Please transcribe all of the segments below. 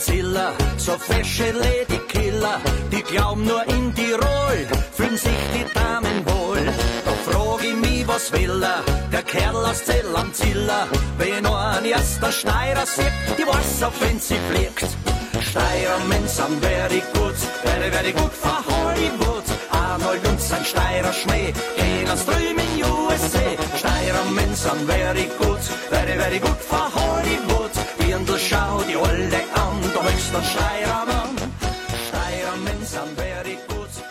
Ziller, so fesche Ladykiller, die glauben nur in Tirol, fühlen sich die Damen wohl. Da frag ich mich, was will er, der Kerl aus Zell am Ziller, wenn ein erster Steirer sieht, die weiß, auf wen sie fliegt. Steirer Menschen very gut, very, very gut for Hollywood. Arnold und sein Steirer Schmäh, gehen ans drüben in USA. Steirer Menschen very good, very, very good for Hollywood.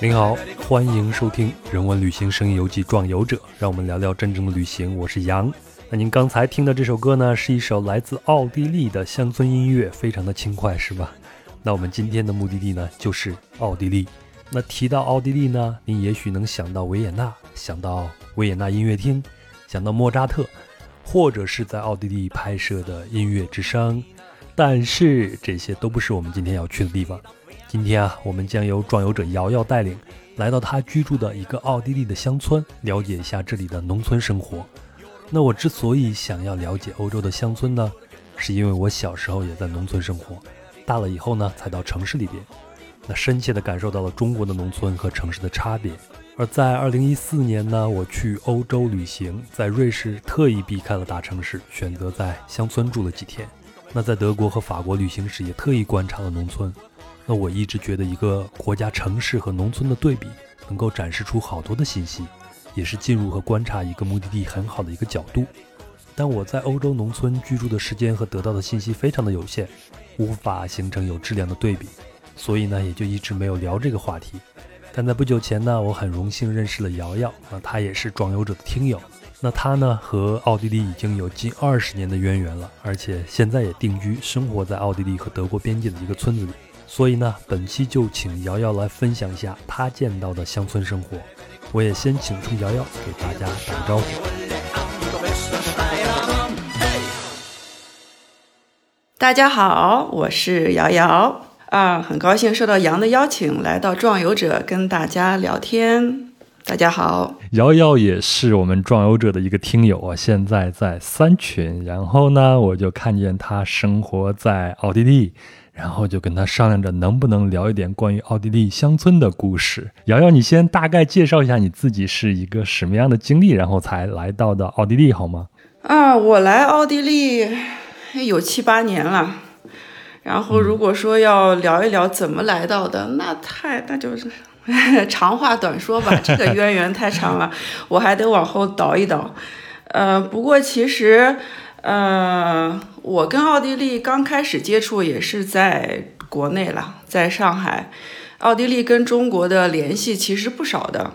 您好，欢迎收听《人文旅行声音游记·壮游者》，让我们聊聊真正的旅行。我是杨。那您刚才听的这首歌呢，是一首来自奥地利的乡村音乐，非常的轻快，是吧？那我们今天的目的地呢，就是奥地利。那提到奥地利呢，您也许能想到维也纳，想到维也纳音乐厅，想到莫扎特，或者是在奥地利拍摄的音乐之声。但是这些都不是我们今天要去的地方。今天啊，我们将由壮游者瑶瑶带领，来到他居住的一个奥地利的乡村，了解一下这里的农村生活。那我之所以想要了解欧洲的乡村呢，是因为我小时候也在农村生活。大了以后呢，才到城市里边，那深切地感受到了中国的农村和城市的差别。而在二零一四年呢，我去欧洲旅行，在瑞士特意避开了大城市，选择在乡村住了几天。那在德国和法国旅行时，也特意观察了农村。那我一直觉得，一个国家城市和农村的对比，能够展示出好多的信息，也是进入和观察一个目的地很好的一个角度。但我在欧洲农村居住的时间和得到的信息非常的有限。无法形成有质量的对比，所以呢，也就一直没有聊这个话题。但在不久前呢，我很荣幸认识了瑶瑶，那她也是壮游者的听友。那她呢，和奥地利已经有近二十年的渊源了，而且现在也定居生活在奥地利和德国边界的一个村子里。所以呢，本期就请瑶瑶来分享一下她见到的乡村生活。我也先请出瑶瑶给大家打个招呼。大家好，我是瑶瑶啊，很高兴受到杨的邀请来到壮游者跟大家聊天。大家好，瑶瑶也是我们壮游者的一个听友啊，现在在三群，然后呢，我就看见他生活在奥地利，然后就跟他商量着能不能聊一点关于奥地利乡村的故事。瑶瑶，你先大概介绍一下你自己是一个什么样的经历，然后才来到的奥地利好吗？啊，我来奥地利。有七八年了，然后如果说要聊一聊怎么来到的，那太那就是 长话短说吧，这个渊源太长了，我还得往后倒一倒。呃，不过其实，呃，我跟奥地利刚开始接触也是在国内了，在上海。奥地利跟中国的联系其实不少的，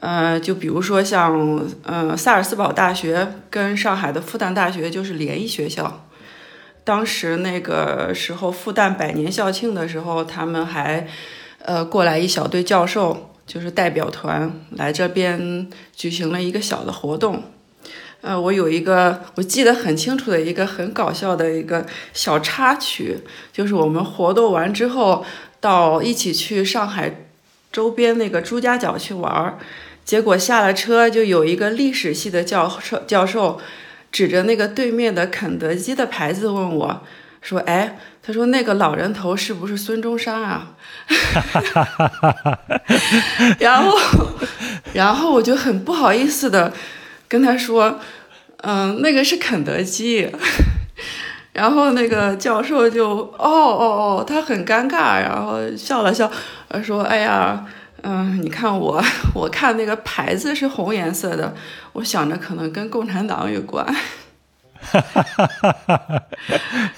呃，就比如说像呃萨尔斯堡大学跟上海的复旦大学就是联谊学校。当时那个时候，复旦百年校庆的时候，他们还，呃，过来一小队教授，就是代表团来这边举行了一个小的活动。呃，我有一个我记得很清楚的一个很搞笑的一个小插曲，就是我们活动完之后，到一起去上海周边那个朱家角去玩，结果下了车就有一个历史系的教授教授。指着那个对面的肯德基的牌子问我，说：“哎，他说那个老人头是不是孙中山啊？” 然后，然后我就很不好意思的跟他说：“嗯，那个是肯德基。”然后那个教授就哦哦哦，他很尴尬，然后笑了笑，说：“哎呀。”嗯，你看我，我看那个牌子是红颜色的，我想着可能跟共产党有关。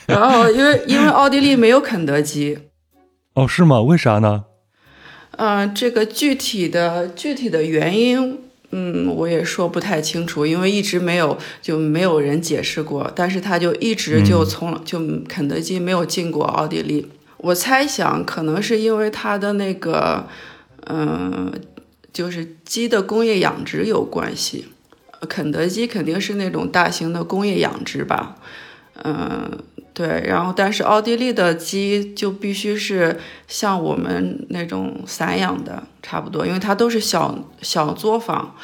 然后因为因为奥地利没有肯德基。哦，是吗？为啥呢？嗯，这个具体的具体的原因，嗯，我也说不太清楚，因为一直没有就没有人解释过。但是他就一直就从就肯德基没有进过奥地利。我猜想可能是因为他的那个。嗯，就是鸡的工业养殖有关系，肯德基肯定是那种大型的工业养殖吧。嗯，对，然后但是奥地利的鸡就必须是像我们那种散养的差不多，因为它都是小小作坊。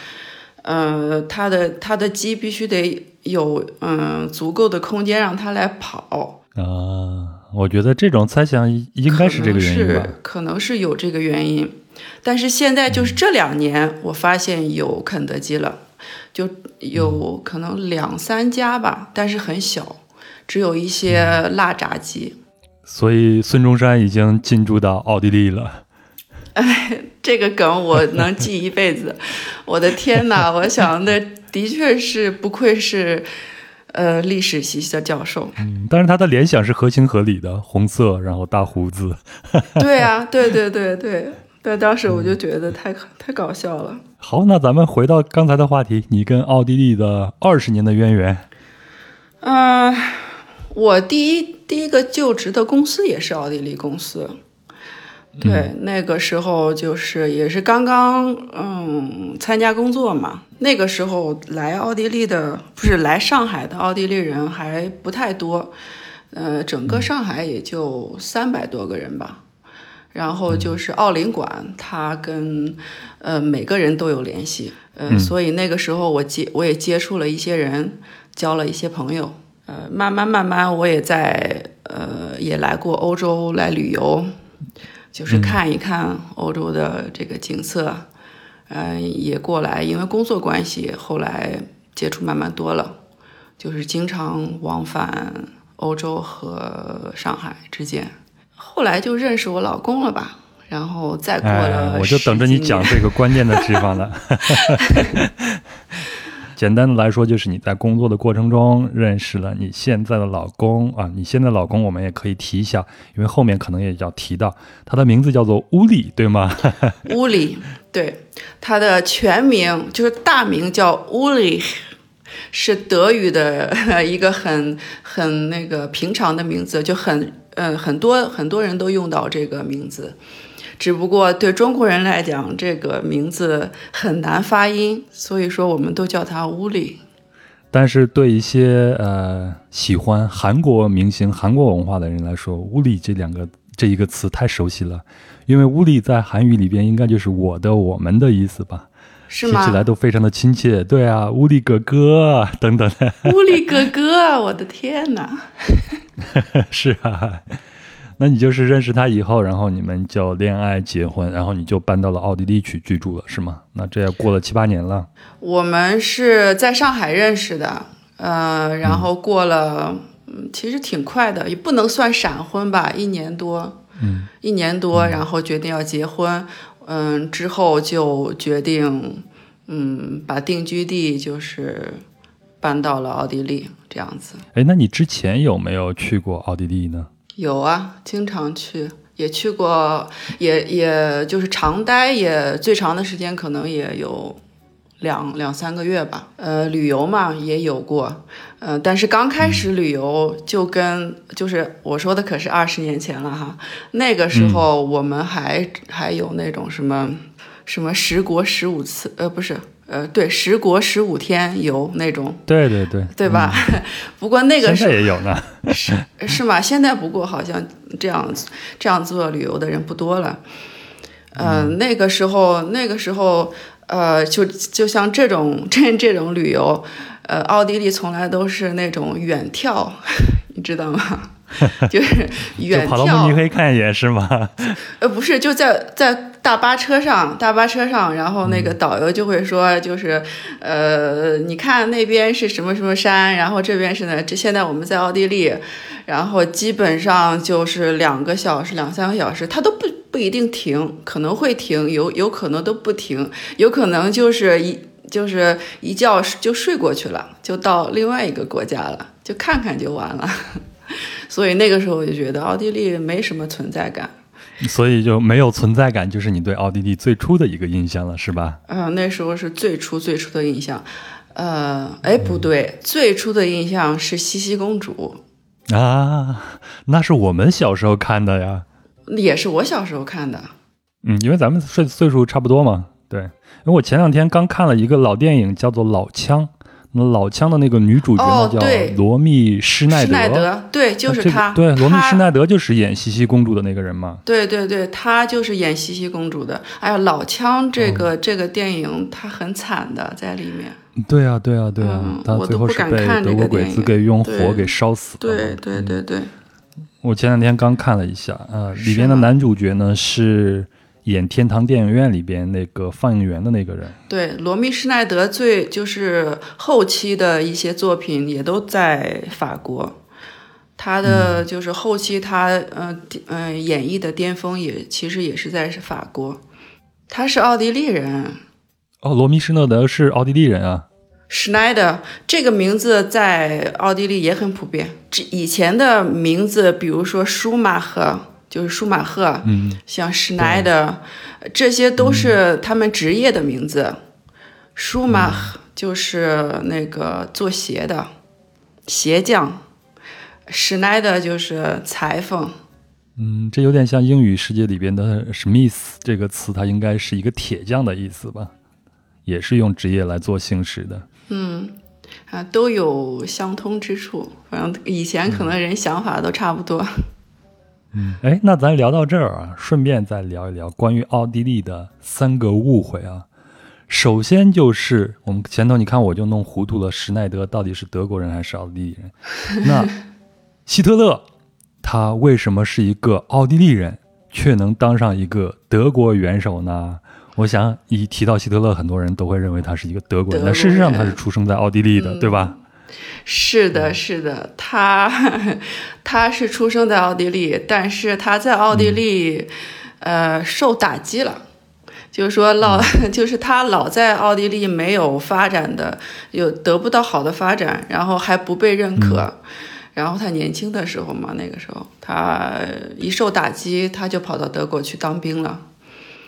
呃，它的它的鸡必须得有嗯足够的空间让它来跑。啊。我觉得这种猜想应该是这个原因吧，可能是有这个原因。但是现在就是这两年，我发现有肯德基了，就有可能两三家吧，但是很小，只有一些辣炸鸡。所以孙中山已经进驻到奥地利了。哎，这个梗我能记一辈子。我的天哪！我想那的确是不愧是，呃，历史系的教授。嗯，但是他的联想是合情合理的，红色，然后大胡子。对啊，对对对对。但当时我就觉得太太搞笑了。好，那咱们回到刚才的话题，你跟奥地利的二十年的渊源。嗯，我第一第一个就职的公司也是奥地利公司。对，那个时候就是也是刚刚嗯参加工作嘛。那个时候来奥地利的不是来上海的奥地利人还不太多，呃，整个上海也就三百多个人吧。然后就是奥林馆，他跟呃每个人都有联系，呃，所以那个时候我接我也接触了一些人，交了一些朋友，呃，慢慢慢慢我也在呃也来过欧洲来旅游，就是看一看欧洲的这个景色，嗯，也过来，因为工作关系，后来接触慢慢多了，就是经常往返欧洲和上海之间。后来就认识我老公了吧，然后再过了，我就等着你讲这个关键的地方了。简单的来说，就是你在工作的过程中认识了你现在的老公啊。你现在老公我们也可以提一下，因为后面可能也要提到，他的名字叫做乌里，对吗？乌里，对，他的全名就是大名叫乌里，是德语的 一个很很那个平常的名字，就很。嗯，很多很多人都用到这个名字，只不过对中国人来讲，这个名字很难发音，所以说我们都叫他乌里。但是对一些呃喜欢韩国明星、韩国文化的人来说，乌里这两个这一个词太熟悉了，因为乌里在韩语里边应该就是我的、我们的意思吧。是吗？听起来都非常的亲切。对啊，乌力哥哥等等。乌力哥哥，我的天哪！是啊，那你就是认识他以后，然后你们就恋爱结婚，然后你就搬到了奥地利去居住了，是吗？那这也过了七八年了。我们是在上海认识的，呃，然后过了，嗯，其实挺快的，也不能算闪婚吧，一年多，嗯，一年多，然后决定要结婚。嗯，之后就决定，嗯，把定居地就是搬到了奥地利这样子。哎，那你之前有没有去过奥地利呢？有啊，经常去，也去过，也也就是常待，也最长的时间可能也有。两两三个月吧，呃，旅游嘛也有过，呃，但是刚开始旅游就跟就是我说的可是二十年前了哈，那个时候我们还还有那种什么什么十国十五次，呃，不是，呃，对，十国十五天游那种，对对对，对吧？不过那个现在也有呢，是 是吗？现在不过好像这样这样做旅游的人不多了，嗯，那个时候那个时候。呃，就就像这种 这这种旅游，呃，奥地利从来都是那种远眺，你知道吗？就是远眺。跑到慕尼黑看一眼是吗？呃，不是，就在在大巴车上，大巴车上，然后那个导游就会说，就是呃，你看那边是什么什么山，然后这边是呢，这现在我们在奥地利，然后基本上就是两个小时、两三个小时，他都不。不一定停，可能会停，有有可能都不停，有可能就是一就是一觉就睡过去了，就到另外一个国家了，就看看就完了。所以那个时候我就觉得奥地利没什么存在感，所以就没有存在感，就是你对奥地利最初的一个印象了，是吧？嗯，那时候是最初最初的印象。呃，哎，不对，最初的印象是茜茜公主啊，那是我们小时候看的呀。也是我小时候看的，嗯，因为咱们岁岁数差不多嘛，对。因为我前两天刚看了一个老电影，叫做《老枪》，那老枪的那个女主角呢叫罗密施耐德，对，就是她，对，罗密施耐德就是演茜茜公主的那个人嘛，对对对，她就是演茜茜公主的。哎呀，老枪这个这个电影，她很惨的在里面。对啊，对啊，对啊，她最后是被德国鬼子给用火给烧死对对对对。我前两天刚看了一下，呃，里边的男主角呢是演《天堂电影院》里边那个放映员的那个人。对，罗密施耐德最就是后期的一些作品也都在法国。他的就是后期他呃呃演绎的巅峰也其实也是在法国，他是奥地利人。哦，罗密施耐德是奥地利人啊。施耐德这个名字在奥地利也很普遍。这以前的名字，比如说舒马赫，就是舒马赫，嗯，像施耐德，这些都是他们职业的名字。舒马赫就是那个做鞋的鞋匠。施耐德就是裁缝，嗯，这有点像英语世界里边的 Smith 这个词，它应该是一个铁匠的意思吧？也是用职业来做姓氏的。嗯，啊，都有相通之处。反正以前可能人想法都差不多。嗯，哎，那咱聊到这儿啊，顺便再聊一聊关于奥地利的三个误会啊。首先就是我们前头你看我就弄糊涂了，施耐德到底是德国人还是奥地利人？那希特勒，他为什么是一个奥地利人，却能当上一个德国元首呢？我想一提到希特勒，很多人都会认为他是一个德国人，但事实上他是出生在奥地利的，对吧？是的，是的，他他是出生在奥地利，但是他在奥地利，呃，受打击了，就是说老，就是他老在奥地利没有发展的，有得不到好的发展，然后还不被认可。然后他年轻的时候嘛，那个时候他一受打击，他就跑到德国去当兵了。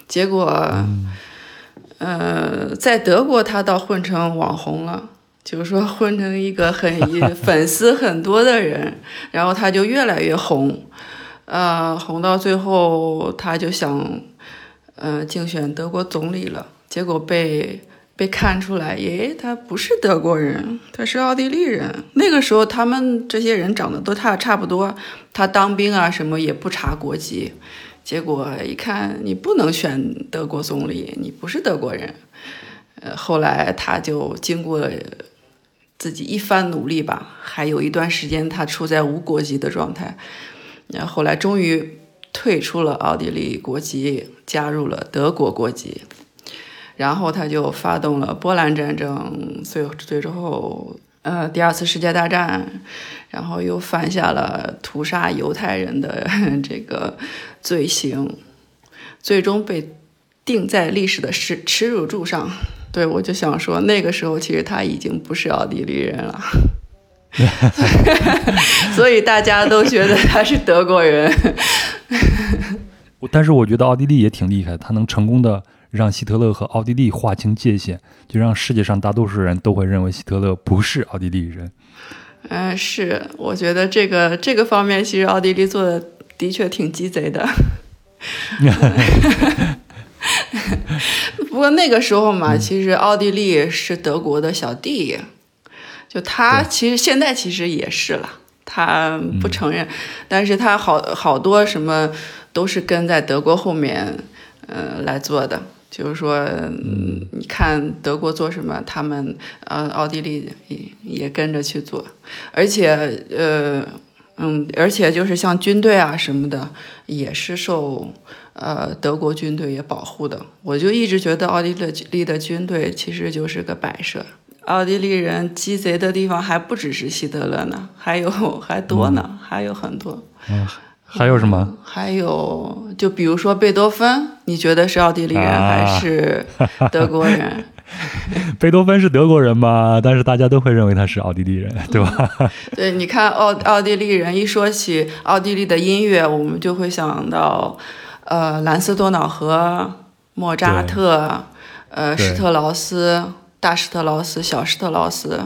结果，呃，在德国他倒混成网红了，就是说混成一个很粉丝很多的人。然后他就越来越红，呃，红到最后他就想，呃，竞选德国总理了。结果被。被看出来，耶，他不是德国人，他是奥地利人。那个时候，他们这些人长得都差差不多。他当兵啊，什么也不查国籍。结果一看，你不能选德国总理，你不是德国人。呃，后来他就经过自己一番努力吧，还有一段时间他处在无国籍的状态。然后后来终于退出了奥地利国籍，加入了德国国籍。然后他就发动了波兰战争，最最后，呃，第二次世界大战，然后又犯下了屠杀犹太人的这个罪行，最终被钉在历史的耻耻辱柱上。对我就想说，那个时候其实他已经不是奥地利人了，所以大家都觉得他是德国人。但是我觉得奥地利也挺厉害，他能成功的。让希特勒和奥地利划清界限，就让世界上大多数人都会认为希特勒不是奥地利人。嗯，是，我觉得这个这个方面，其实奥地利做的的确挺鸡贼的。不过那个时候嘛，其实奥地利是德国的小弟，就他其实现在其实也是了，他不承认，但是他好好多什么都是跟在德国后面，呃，来做的。就是说，嗯，你看德国做什么，他们呃，奥地利也也跟着去做，而且呃，嗯，而且就是像军队啊什么的，也是受呃德国军队也保护的。我就一直觉得奥地利的军队其实就是个摆设。奥地利人鸡贼的地方还不只是希特勒呢，还有 还多呢，还有很多。嗯还有什么？还有，就比如说贝多芬，你觉得是奥地利人还是 德国人？贝多芬是德国人吧？但是大家都会认为他是奥地利人，对吧？对，你看奥奥地利人一说起奥地利的音乐，我们就会想到，呃，兰斯多瑙河、莫扎特、呃，施特劳斯、大施特劳斯、小施特劳斯，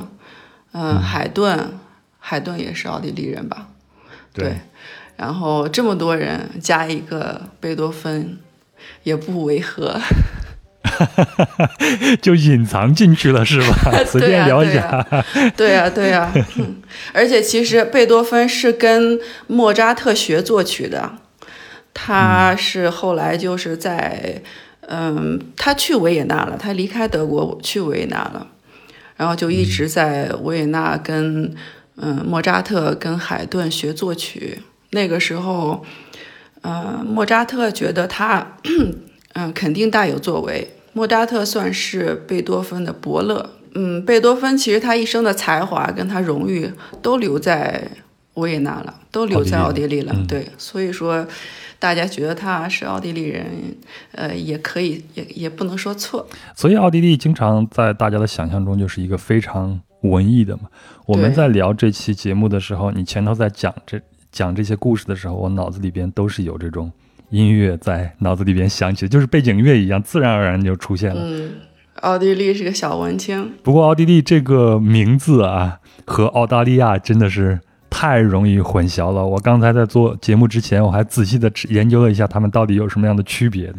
嗯，海顿，海顿也是奥地利人吧？对。然后这么多人加一个贝多芬，也不违和，就隐藏进去了是吧？随便聊一下。对呀，对呀。而且其实贝多芬是跟莫扎特学作曲的，他是后来就是在，嗯，他去维也纳了，他离开德国去维也纳了，然后就一直在维也纳跟，嗯，莫扎特跟海顿学作曲。那个时候，呃，莫扎特觉得他，嗯，肯定大有作为。莫扎特算是贝多芬的伯乐。嗯，贝多芬其实他一生的才华跟他荣誉都留在维也纳了，都留在奥地利了。对，所以说大家觉得他是奥地利人，呃，也可以，也也不能说错。所以奥地利经常在大家的想象中就是一个非常文艺的嘛。我们在聊这期节目的时候，你前头在讲这讲这些故事的时候，我脑子里边都是有这种音乐在脑子里边响起，就是背景乐一样，自然而然就出现了。嗯。奥地利是个小文青，不过奥地利这个名字啊，和澳大利亚真的是太容易混淆了。我刚才在做节目之前，我还仔细的研究了一下，他们到底有什么样的区别的。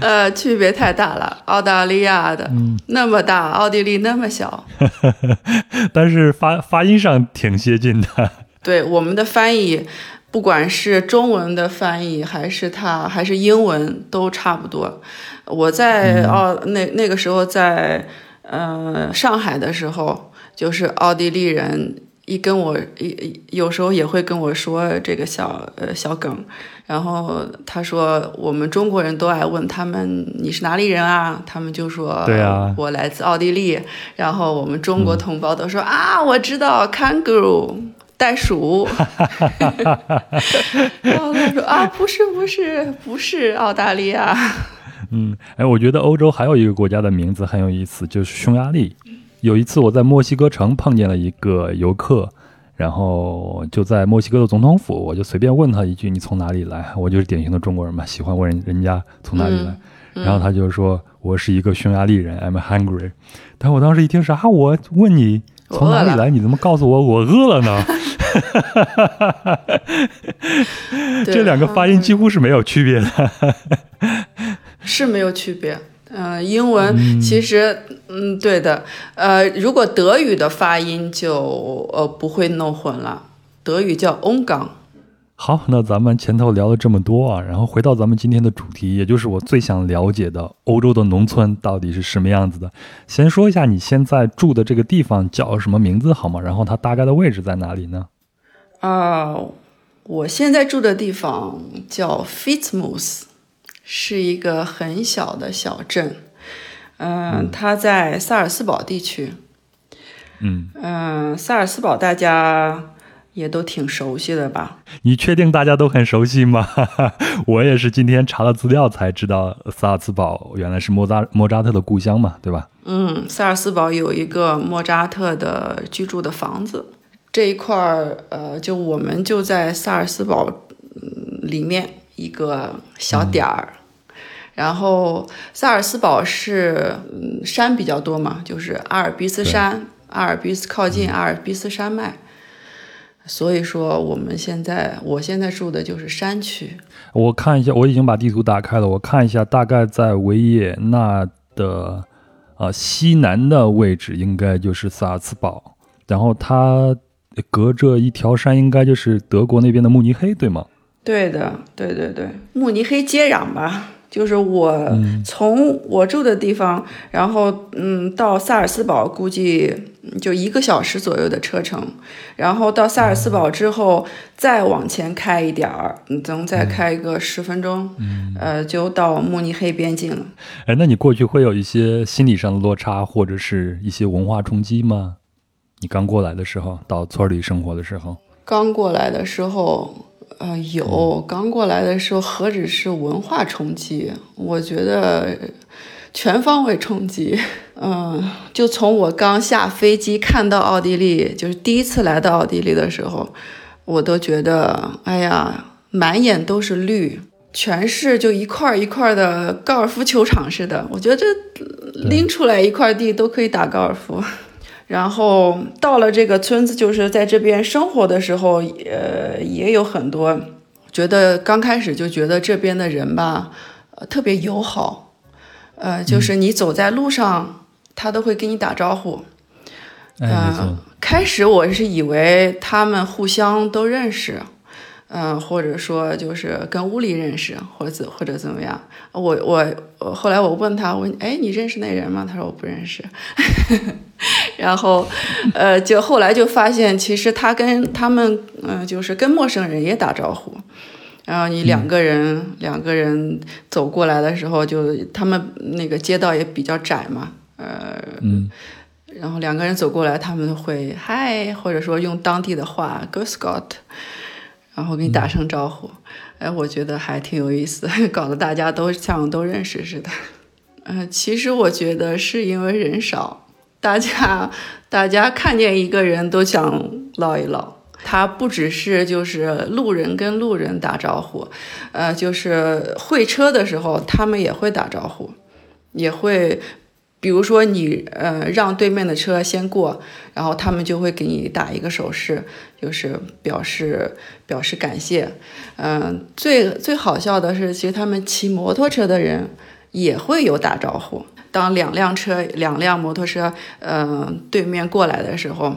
呃，区别太大了，澳大利亚的那么大，奥地利那么小，但是发发音上挺接近的。对，我们的翻译。不管是中文的翻译，还是它，还是英文，都差不多。我在澳那那个时候在呃上海的时候，就是奥地利人一跟我一有时候也会跟我说这个小呃小梗，然后他说我们中国人都爱问他们你是哪里人啊？他们就说对啊，我来自奥地利。然后我们中国同胞都说啊，我知道 kangaroo。袋鼠，然后他说啊，不是不是不是澳大利亚。嗯，哎，我觉得欧洲还有一个国家的名字很有意思，就是匈牙利。有一次我在墨西哥城碰见了一个游客，然后就在墨西哥的总统府，我就随便问他一句：“你从哪里来？”我就是典型的中国人嘛，喜欢问人人家从哪里来。然后他就说：“我是一个匈牙利人，I'm hungry。”但我当时一听啥啊，我问你从哪里来，你怎么告诉我我饿了呢？这两个发音几乎是没有区别的，是没有区别。嗯，英文其实，嗯，对的。呃，如果德语的发音就呃不会弄混了，德语叫 ongang。好，那咱们前头聊了这么多啊，然后回到咱们今天的主题，也就是我最想了解的欧洲的农村到底是什么样子的。先说一下你现在住的这个地方叫什么名字好吗？然后它大概的位置在哪里呢？啊，我现在住的地方叫 Fitzmus，是一个很小的小镇。嗯，它在萨尔斯堡地区。嗯嗯，萨尔斯堡大家也都挺熟悉的吧？你确定大家都很熟悉吗？我也是今天查了资料才知道，萨尔斯堡原来是莫扎莫扎特的故乡嘛，对吧？嗯，萨尔斯堡有一个莫扎特的居住的房子。这一块儿，呃，就我们就在萨尔斯堡里面一个小点儿，然后萨尔斯堡是嗯山比较多嘛，就是阿尔卑斯山，阿尔卑斯靠近阿尔卑斯山脉，所以说我们现在我现在住的就是山区。我看一下，我已经把地图打开了，我看一下，大概在维也纳的呃西南的位置应该就是萨尔茨堡，然后它。隔着一条山，应该就是德国那边的慕尼黑，对吗？对的，对对对，慕尼黑接壤吧。就是我从我住的地方，然后嗯，到萨尔斯堡估计就一个小时左右的车程，然后到萨尔斯堡之后再往前开一点儿，能再开一个十分钟，呃，就到慕尼黑边境了。哎，那你过去会有一些心理上的落差，或者是一些文化冲击吗？你刚过来的时候，到村里生活的时候，刚过来的时候，呃，有刚过来的时候，何止是文化冲击？我觉得全方位冲击。嗯，就从我刚下飞机看到奥地利，就是第一次来到奥地利的时候，我都觉得，哎呀，满眼都是绿，全是就一块一块的高尔夫球场似的。我觉得这拎出来一块地都可以打高尔夫。然后到了这个村子，就是在这边生活的时候，呃，也有很多觉得刚开始就觉得这边的人吧，呃，特别友好，呃，就是你走在路上，他都会跟你打招呼。嗯，开始我是以为他们互相都认识。嗯，或者说就是跟屋里认识，或者怎或者怎么样？我我我后来我问他，我哎，你认识那人吗？他说我不认识。然后，呃，就后来就发现，其实他跟他们，嗯、就是跟陌生人也打招呼。然后你两个人、两个人走过来的时候就，他们那个街道也比较窄嘛，呃，嗯，然后两个人走过来，他们会嗨，或者说用当地的话 “Go Scott”，然后给你打声招呼。哎，我觉得还挺有意思，搞得大家都像都认识似的。呃，其实我觉得是因为人少，大家大家看见一个人都想唠一唠。他不只是就是路人跟路人打招呼，呃，就是会车的时候他们也会打招呼，也会，比如说你呃让对面的车先过，然后他们就会给你打一个手势，就是表示表示感谢。嗯、最最好笑的是，其实他们骑摩托车的人也会有打招呼。当两辆车、两辆摩托车，嗯、对面过来的时候，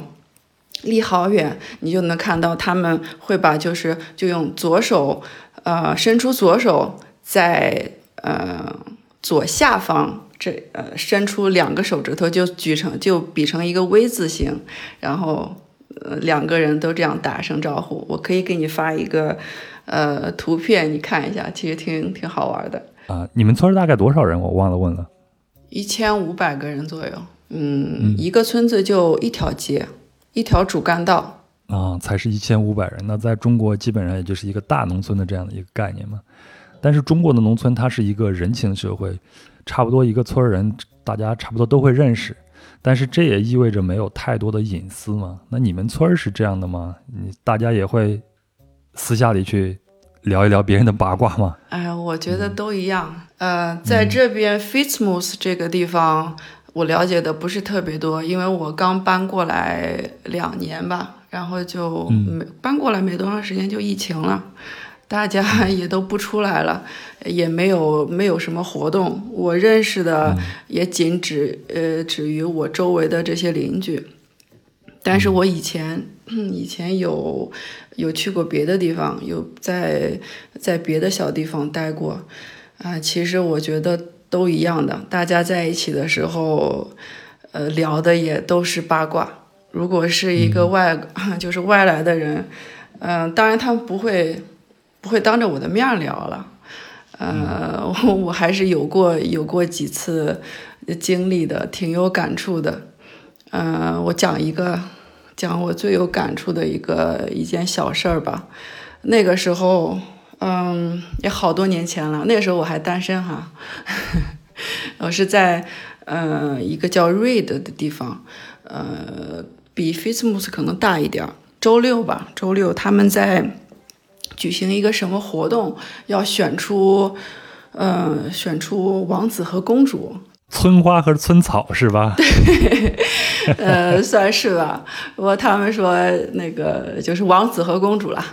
离好远，你就能看到他们会把就是就用左手，呃，伸出左手，在呃左下方这呃伸出两个手指头，就举成就比成一个 V 字形，然后呃两个人都这样打声招呼。我可以给你发一个呃图片，你看一下，其实挺挺好玩的。啊，你们村大概多少人？我忘了问了。一千五百个人左右，嗯，一个村子就一条街，一条主干道。啊，才是一千五百人，那在中国基本上也就是一个大农村的这样的一个概念嘛。但是中国的农村它是一个人情社会，差不多一个村儿人大家差不多都会认识，但是这也意味着没有太多的隐私嘛。那你们村儿是这样的吗？你大家也会私下里去聊一聊别人的八卦吗？哎呀，我觉得都一样。呃，在这边 Fitzmus 这个地方，我了解的不是特别多，因为我刚搬过来两年吧，然后就没、搬过来没多长时间就疫情了，大家也都不出来了，也没有没有什么活动。我认识的也仅止呃止于我周围的这些邻居。但是我以前，以前有有去过别的地方，有在在别的小地方待过，啊、其实我觉得都一样的，大家在一起的时候，呃，聊的也都是八卦。如果是一个外，就是外来的人，嗯、当然他们不会不会当着我的面聊了，呃，我 我还是有过有过几次经历的，挺有感触的。嗯，我讲一个，讲我最有感触的一个一件小事儿吧。那个时候，嗯，也好多年前了。那个时候我还单身哈，我是在呃一个叫 Reed 的地方，呃，比 Fitzmus 可能大一点儿。周六吧，周六他们在举行一个什么活动，要选出，呃，选出王子和公主。村花和村草是吧？对 呃，算是吧。不过他们说那个就是王子和公主了，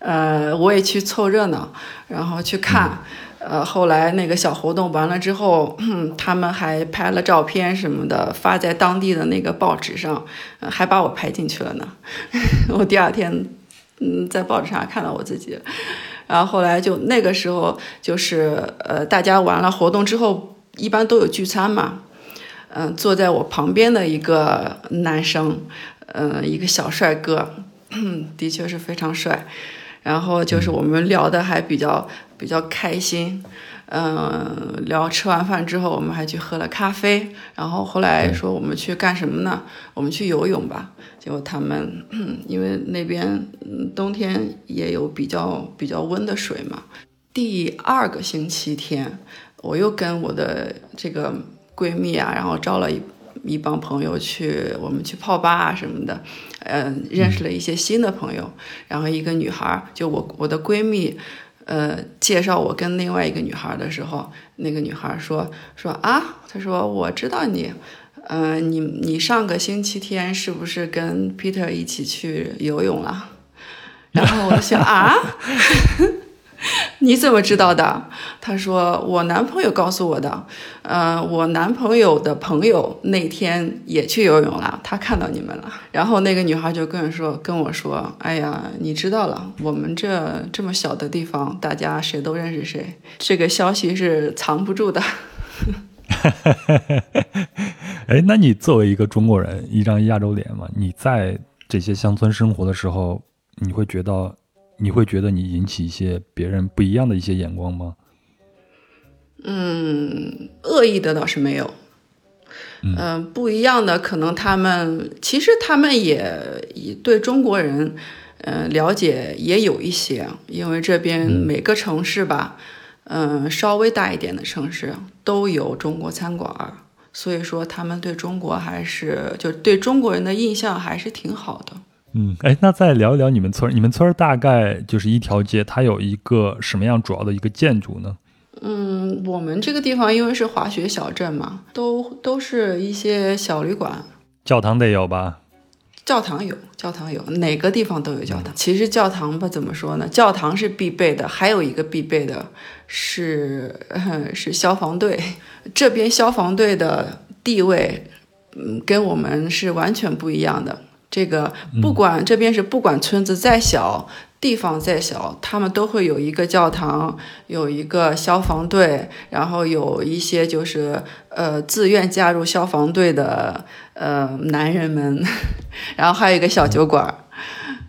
呃，我也去凑热闹，然后去看。呃，后来那个小活动完了之后，他们还拍了照片什么的，发在当地的那个报纸上，呃、还把我拍进去了呢。我第二天，嗯，在报纸上看到我自己。然后后来就那个时候，就是呃，大家完了活动之后，一般都有聚餐嘛。嗯、坐在我旁边的一个男生，嗯、一个小帅哥，的确是非常帅。然后就是我们聊的还比较比较开心，嗯、聊吃完饭之后，我们还去喝了咖啡。然后后来说我们去干什么呢？我们去游泳吧。结果他们 因为那边冬天也有比较比较温的水嘛。第二个星期天，我又跟我的这个闺蜜啊，然后招了一一帮朋友去，我们去泡吧啊什么的，嗯、认识了一些新的朋友。然后一个女孩，就我我的闺蜜，呃，介绍我跟另外一个女孩的时候，那个女孩说说啊，她说我知道你，呃，你你上个星期天是不是跟 Peter 一起去游泳了？然后我想啊。你怎么知道的？他说我男朋友告诉我的。呃，我男朋友的朋友那天也去游泳了，他看到你们了。然后那个女孩就跟我说，跟我说，哎呀，你知道了，我们这这么小的地方，大家谁都认识谁，这个消息是藏不住的。哎，那你作为一个中国人，一张亚洲脸嘛，你在这些乡村生活的时候，你会觉得，你会觉得你引起一些别人不一样的一些眼光吗？嗯，恶意的倒是没有。嗯、不一样的可能他们其实他们也也对中国人，呃，了解也有一些，因为这边每个城市吧，嗯、稍微大一点的城市都有中国餐馆，所以说他们对中国还是就对中国人的印象还是挺好的。嗯，哎，那再聊一聊你们村儿，你们村儿大概就是一条街，它有一个什么样主要的一个建筑呢？嗯，我们这个地方因为是滑雪小镇嘛，都都是一些小旅馆，教堂得有吧？教堂有，教堂有，哪个地方都有教堂。其实教堂吧，怎么说呢？教堂是必备的，还有一个必备的是、呃 是消防队。这边消防队的地位，嗯，跟我们是完全不一样的。这个不管、这边是不管村子再小，地方再小，他们都会有一个教堂，有一个消防队，然后有一些就是呃自愿加入消防队的呃男人们，然后还有一个小酒馆儿。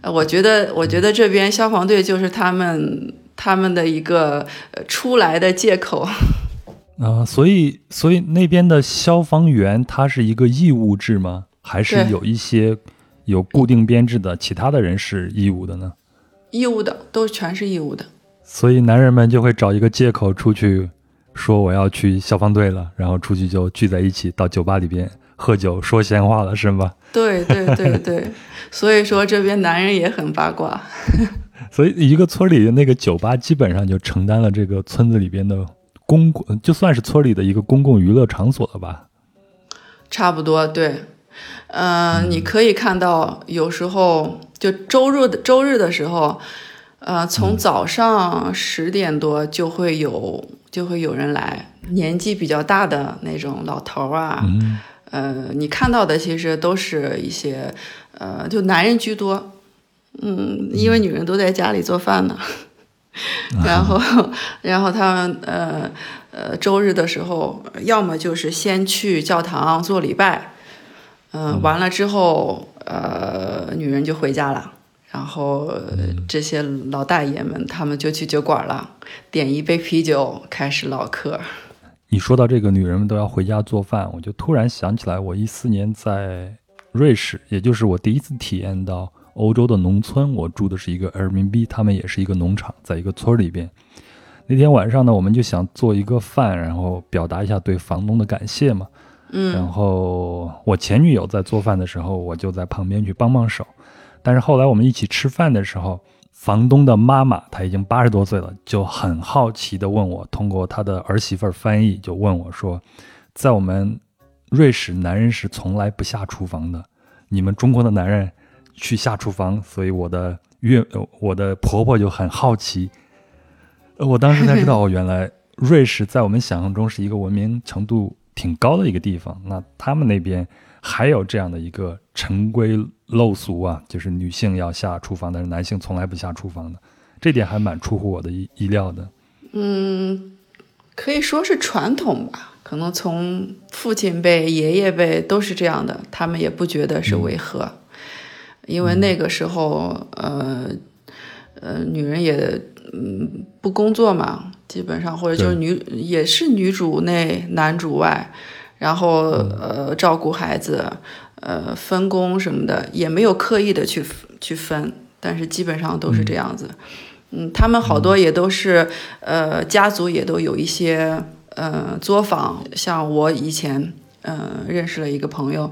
呃我觉得，我觉得这边消防队就是他们他们的一个呃出来的借口。啊、所以所以那边的消防员他是一个义务制吗？还是有一些有固定编制的其他的人是义务的呢？义务的都全是义务的，所以男人们就会找一个借口出去，说我要去消防队了，然后出去就聚在一起到酒吧里边喝酒说闲话了，是吧？对对对对，所以说这边男人也很八卦。所以一个村里的那个酒吧基本上就承担了这个村子里边的公共，就算是村里的一个公共娱乐场所了吧？差不多，对，嗯、你可以看到，有时候就周日的周日的时候，呃，从早上十点多就会有就会有人来，年纪比较大的那种老头儿啊，嗯，呃，你看到的其实都是一些呃，就男人居多，嗯，因为女人都在家里做饭呢。然后，然后他们呃呃周日的时候，要么就是先去教堂做礼拜，嗯、完了之后，呃，女人就回家了。然后呃这些老大爷们，他们就去酒馆了，点一杯啤酒，开始唠嗑。你说到这个女人们都要回家做饭，我就突然想起来，我一四年在瑞士，也就是我第一次体验到欧洲的农村。我住的是一个 Airbnb，他们也是一个农场，在一个村儿里边。那天晚上呢，我们就想做一个饭，然后表达一下对房东的感谢嘛。然后我前女友在做饭的时候，我就在旁边去帮帮手。但是后来我们一起吃饭的时候，房东的妈妈她已经八十多岁了，就很好奇的问我，通过她的儿媳妇儿翻译就问我说，在我们瑞士，男人是从来不下厨房的，你们中国的男人去下厨房，所以我的岳我的婆婆就很好奇。我当时才知道，哦，原来瑞士在我们想象中是一个文明程度挺高的一个地方。那他们那边还有这样的一个陈规陋俗啊，就是女性要下厨房，但是男性从来不下厨房的，这点还蛮出乎我的意意料的。嗯，可以说是传统吧，可能从父亲辈、爷爷辈都是这样的，他们也不觉得是违和，因为那个时候，呃，呃，女人也嗯不工作嘛，基本上或者就是女也是女主内男主外，然后呃照顾孩子，呃分工什么的也没有刻意的去去分，但是基本上都是这样子。嗯，他们好多也都是，呃，家族也都有一些，呃，作坊。像我以前，呃，认识了一个朋友，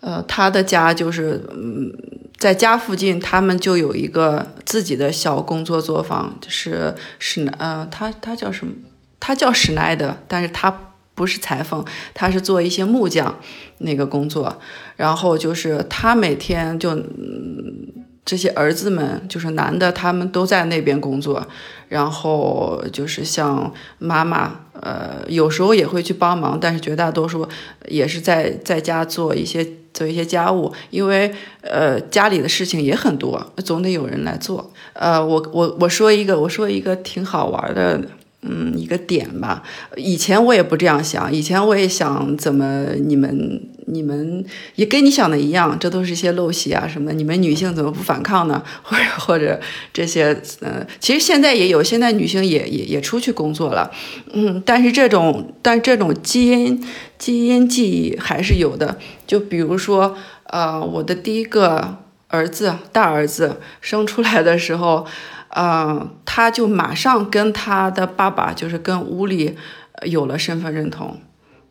呃，他的家就是，嗯，在家附近，他们就有一个自己的小工作作坊，就是是，呃，他他叫什么？他叫史奈德，但是他不是裁缝，他是做一些木匠那个工作。然后就是他每天就，嗯这些儿子们就是男的，他们都在那边工作，然后就是像妈妈，呃，有时候也会去帮忙，但是绝大多数也是在在家做一些做一些家务，因为呃家里的事情也很多，总得有人来做。呃，我我我说一个，我说一个挺好玩的。嗯，一个点吧。以前我也不这样想，以前我也想怎么你们你们也跟你想的一样，这都是一些陋习啊什么，你们女性怎么不反抗呢？或者或者这些，呃，其实现在也有，现在女性也也也出去工作了，嗯，但是这种但这种基因基因记忆还是有的，就比如说，呃，我的第一个儿子大儿子生出来的时候。嗯，他就马上跟他的爸爸，就是跟屋里有了身份认同，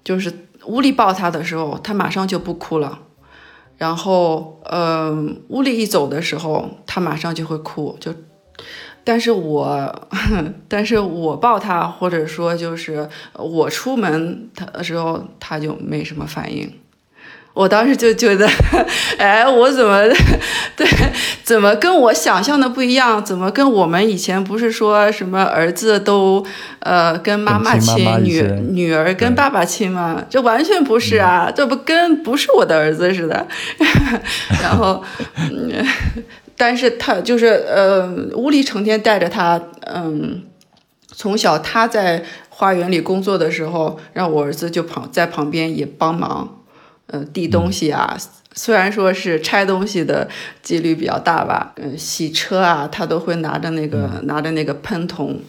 就是屋里抱他的时候，他马上就不哭了，然后，嗯，屋里一走的时候，他马上就会哭，就，但是我，但是我抱他，或者说就是我出门他的时候，他就没什么反应。我当时就觉得，哎，我怎么 对，怎么跟我想象的不一样？怎么跟我们以前不是说什么儿子都呃跟妈妈亲，女女儿跟爸爸亲吗？这完全不是啊，这不跟不是我的儿子似的。然后，嗯，但是他就是呃，屋里成天带着他，嗯，从小他在花园里工作的时候，让我儿子就旁在旁边也帮忙。呃，递东西啊，虽然说是拆东西的几率比较大吧，嗯，洗车啊，他都会拿着那个拿着那个喷筒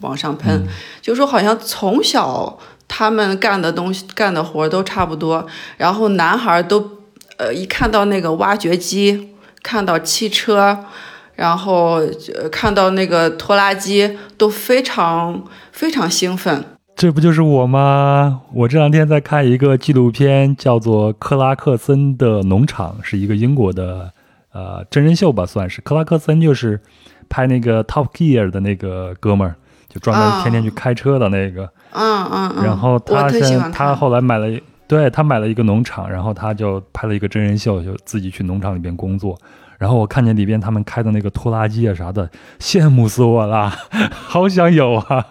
往上喷，就说好像从小他们干的东西干的活都差不多，然后男孩都呃一看到那个挖掘机，看到汽车，然后看到那个拖拉机都非常非常兴奋。这不就是我吗？我这两天在看一个纪录片，叫做《克拉克森的农场》，是一个英国的呃真人秀吧，算是。克拉克森就是拍那个《Top Gear》的那个哥们儿，就专门天天去开车的那个。嗯嗯嗯。然后他现他后来买了，对他买了一个农场，然后他就拍了一个真人秀，就自己去农场里边工作。然后我看见里边他们开的那个拖拉机啊啥的，羡慕死我了，好想有啊。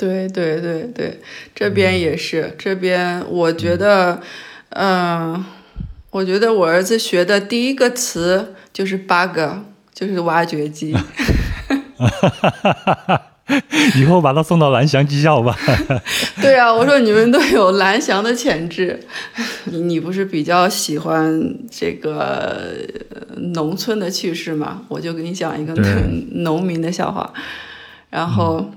对对对对，这边也是。这边我觉得，嗯，我觉得我儿子学的第一个词就是 “bug”，就是挖掘机。以后把他送到蓝翔技校吧。对啊，我说你们都有蓝翔的潜质。你 你不是比较喜欢这个农村的趣事吗？我就给你讲一个农民的笑话，然后。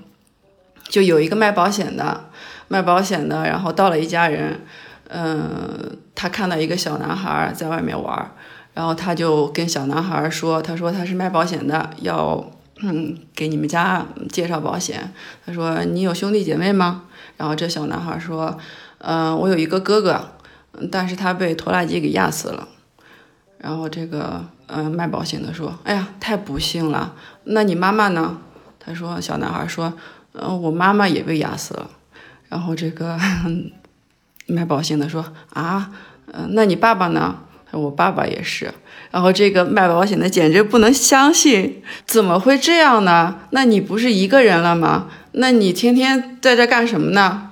就有一个卖保险的，卖保险的，然后到了一家人，嗯，他看到一个小男孩在外面玩，然后他就跟小男孩说：“他说他是卖保险的，要嗯给你们家介绍保险。他说你有兄弟姐妹吗？然后这小男孩说：嗯，我有一个哥哥，但是他被拖拉机给压死了。然后这个嗯卖保险的说：哎呀，太不幸了。那你妈妈呢？他说小男孩说。嗯，我妈妈也被压死了，然后这个 卖保险的说啊，嗯，那你爸爸呢？我爸爸也是。然后这个卖保险的简直不能相信，怎么会这样呢？那你不是一个人了吗？那你天天在这干什么呢？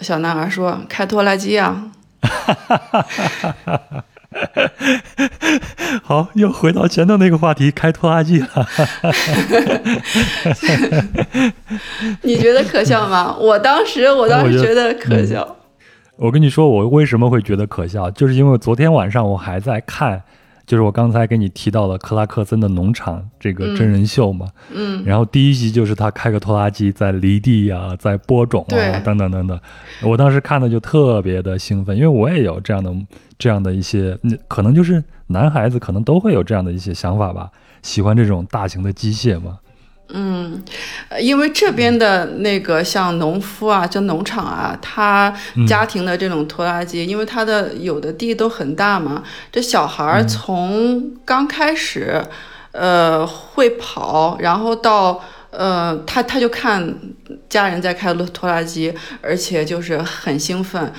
小男孩说开拖拉机啊。好，又回到前头那个话题，开拖拉机了。你觉得可笑吗？我当时，我当时觉得可笑。我跟你说，我为什么会觉得可笑，就是因为昨天晚上我还在看。就是我刚才给你提到了克拉克森的农场这个真人秀嘛，嗯，然后第一集就是他开个拖拉机在犁地呀，在播种啊，等等等等，我当时看的就特别的兴奋，因为我也有这样的这样的一些，可能就是男孩子可能都会有这样的一些想法吧，喜欢这种大型的机械嘛。嗯，因为这边的那个像农夫啊，就农场啊，他家庭的这种拖拉机，因为他的有的地都很大嘛，这小孩儿从刚开始，呃，会跑，然后到呃，他他就看家人在开拖拉机，而且就是很兴奋，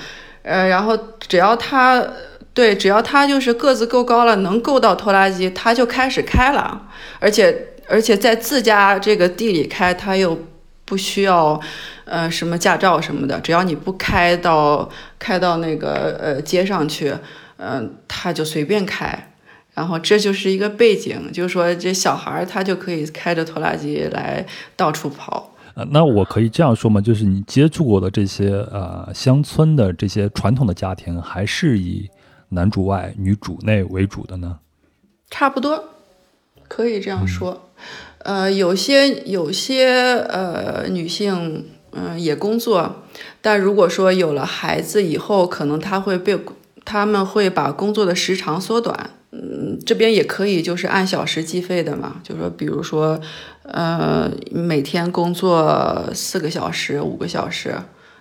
呃，然后只要他对，只要他就是个子够高了，能够到拖拉机，他就开始开了，而且。而且在自家这个地里开，他又不需要，呃，什么驾照什么的，只要你不开到开到那个呃街上去，嗯，他就随便开。然后这就是一个背景，就是说这小孩他就可以开着拖拉机来到处跑。呃，那我可以这样说吗？就是你接触过的这些呃乡村的这些传统的家庭，还是以男主外女主内为主的呢？差不多，可以这样说。呃，有些有些呃女性，嗯、也工作，但如果说有了孩子以后，可能她会被他们会把工作的时长缩短。嗯，这边也可以就是按小时计费的嘛，就说比如说，呃，每天工作四个小时、五个小时，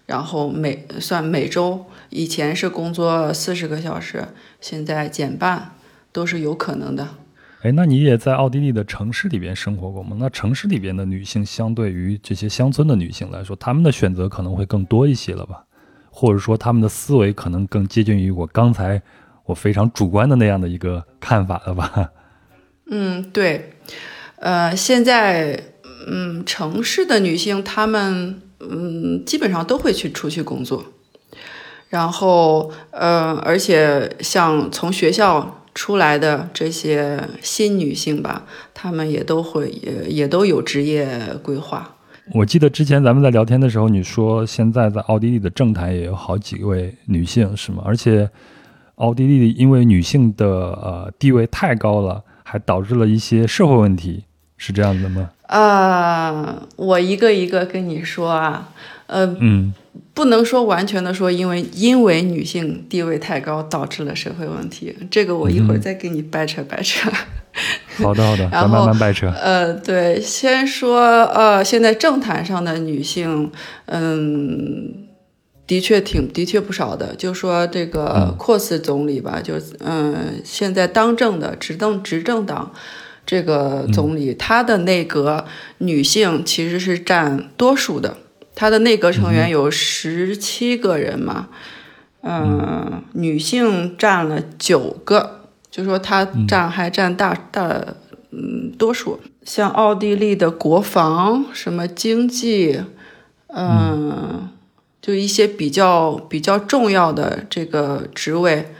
然后每算每周，以前是工作四十个小时，现在减半，都是有可能的。哎，那你也在奥地利的城市里边生活过吗？那城市里边的女性相对于这些乡村的女性来说，她们的选择可能会更多一些了吧？或者说她们的思维可能更接近于我刚才我非常主观的那样的一个看法了吧？嗯，对，呃，现在嗯，城市的女性她们嗯，基本上都会去出去工作，然后呃，而且像从学校出来的这些新女性吧，她们也都会也也都有职业规划。我记得之前咱们在聊天的时候，你说现在在奥地利的政坛也有好几位女性，是吗？而且奥地利因为女性的呃地位太高了，还导致了一些社会问题，是这样子的吗？啊、我一个一个跟你说啊，呃，嗯，不能说完全的说，因为因为女性地位太高导致了社会问题，这个我一会儿再给你掰扯掰扯。好 的好的，然咱慢后慢掰扯。呃，对，先说呃，现在政坛上的女性，嗯，的确挺的确不少的。就说这个嗯阔斯总理吧，就嗯，现在当政的执政执政党这个总理，他的内阁女性其实是占多数的，他的内阁成员有十七个人嘛，嗯，女性占了九个，就说他占还占大大嗯多数。像奥地利的国防、什么经济，嗯，就一些比较比较重要的这个职位，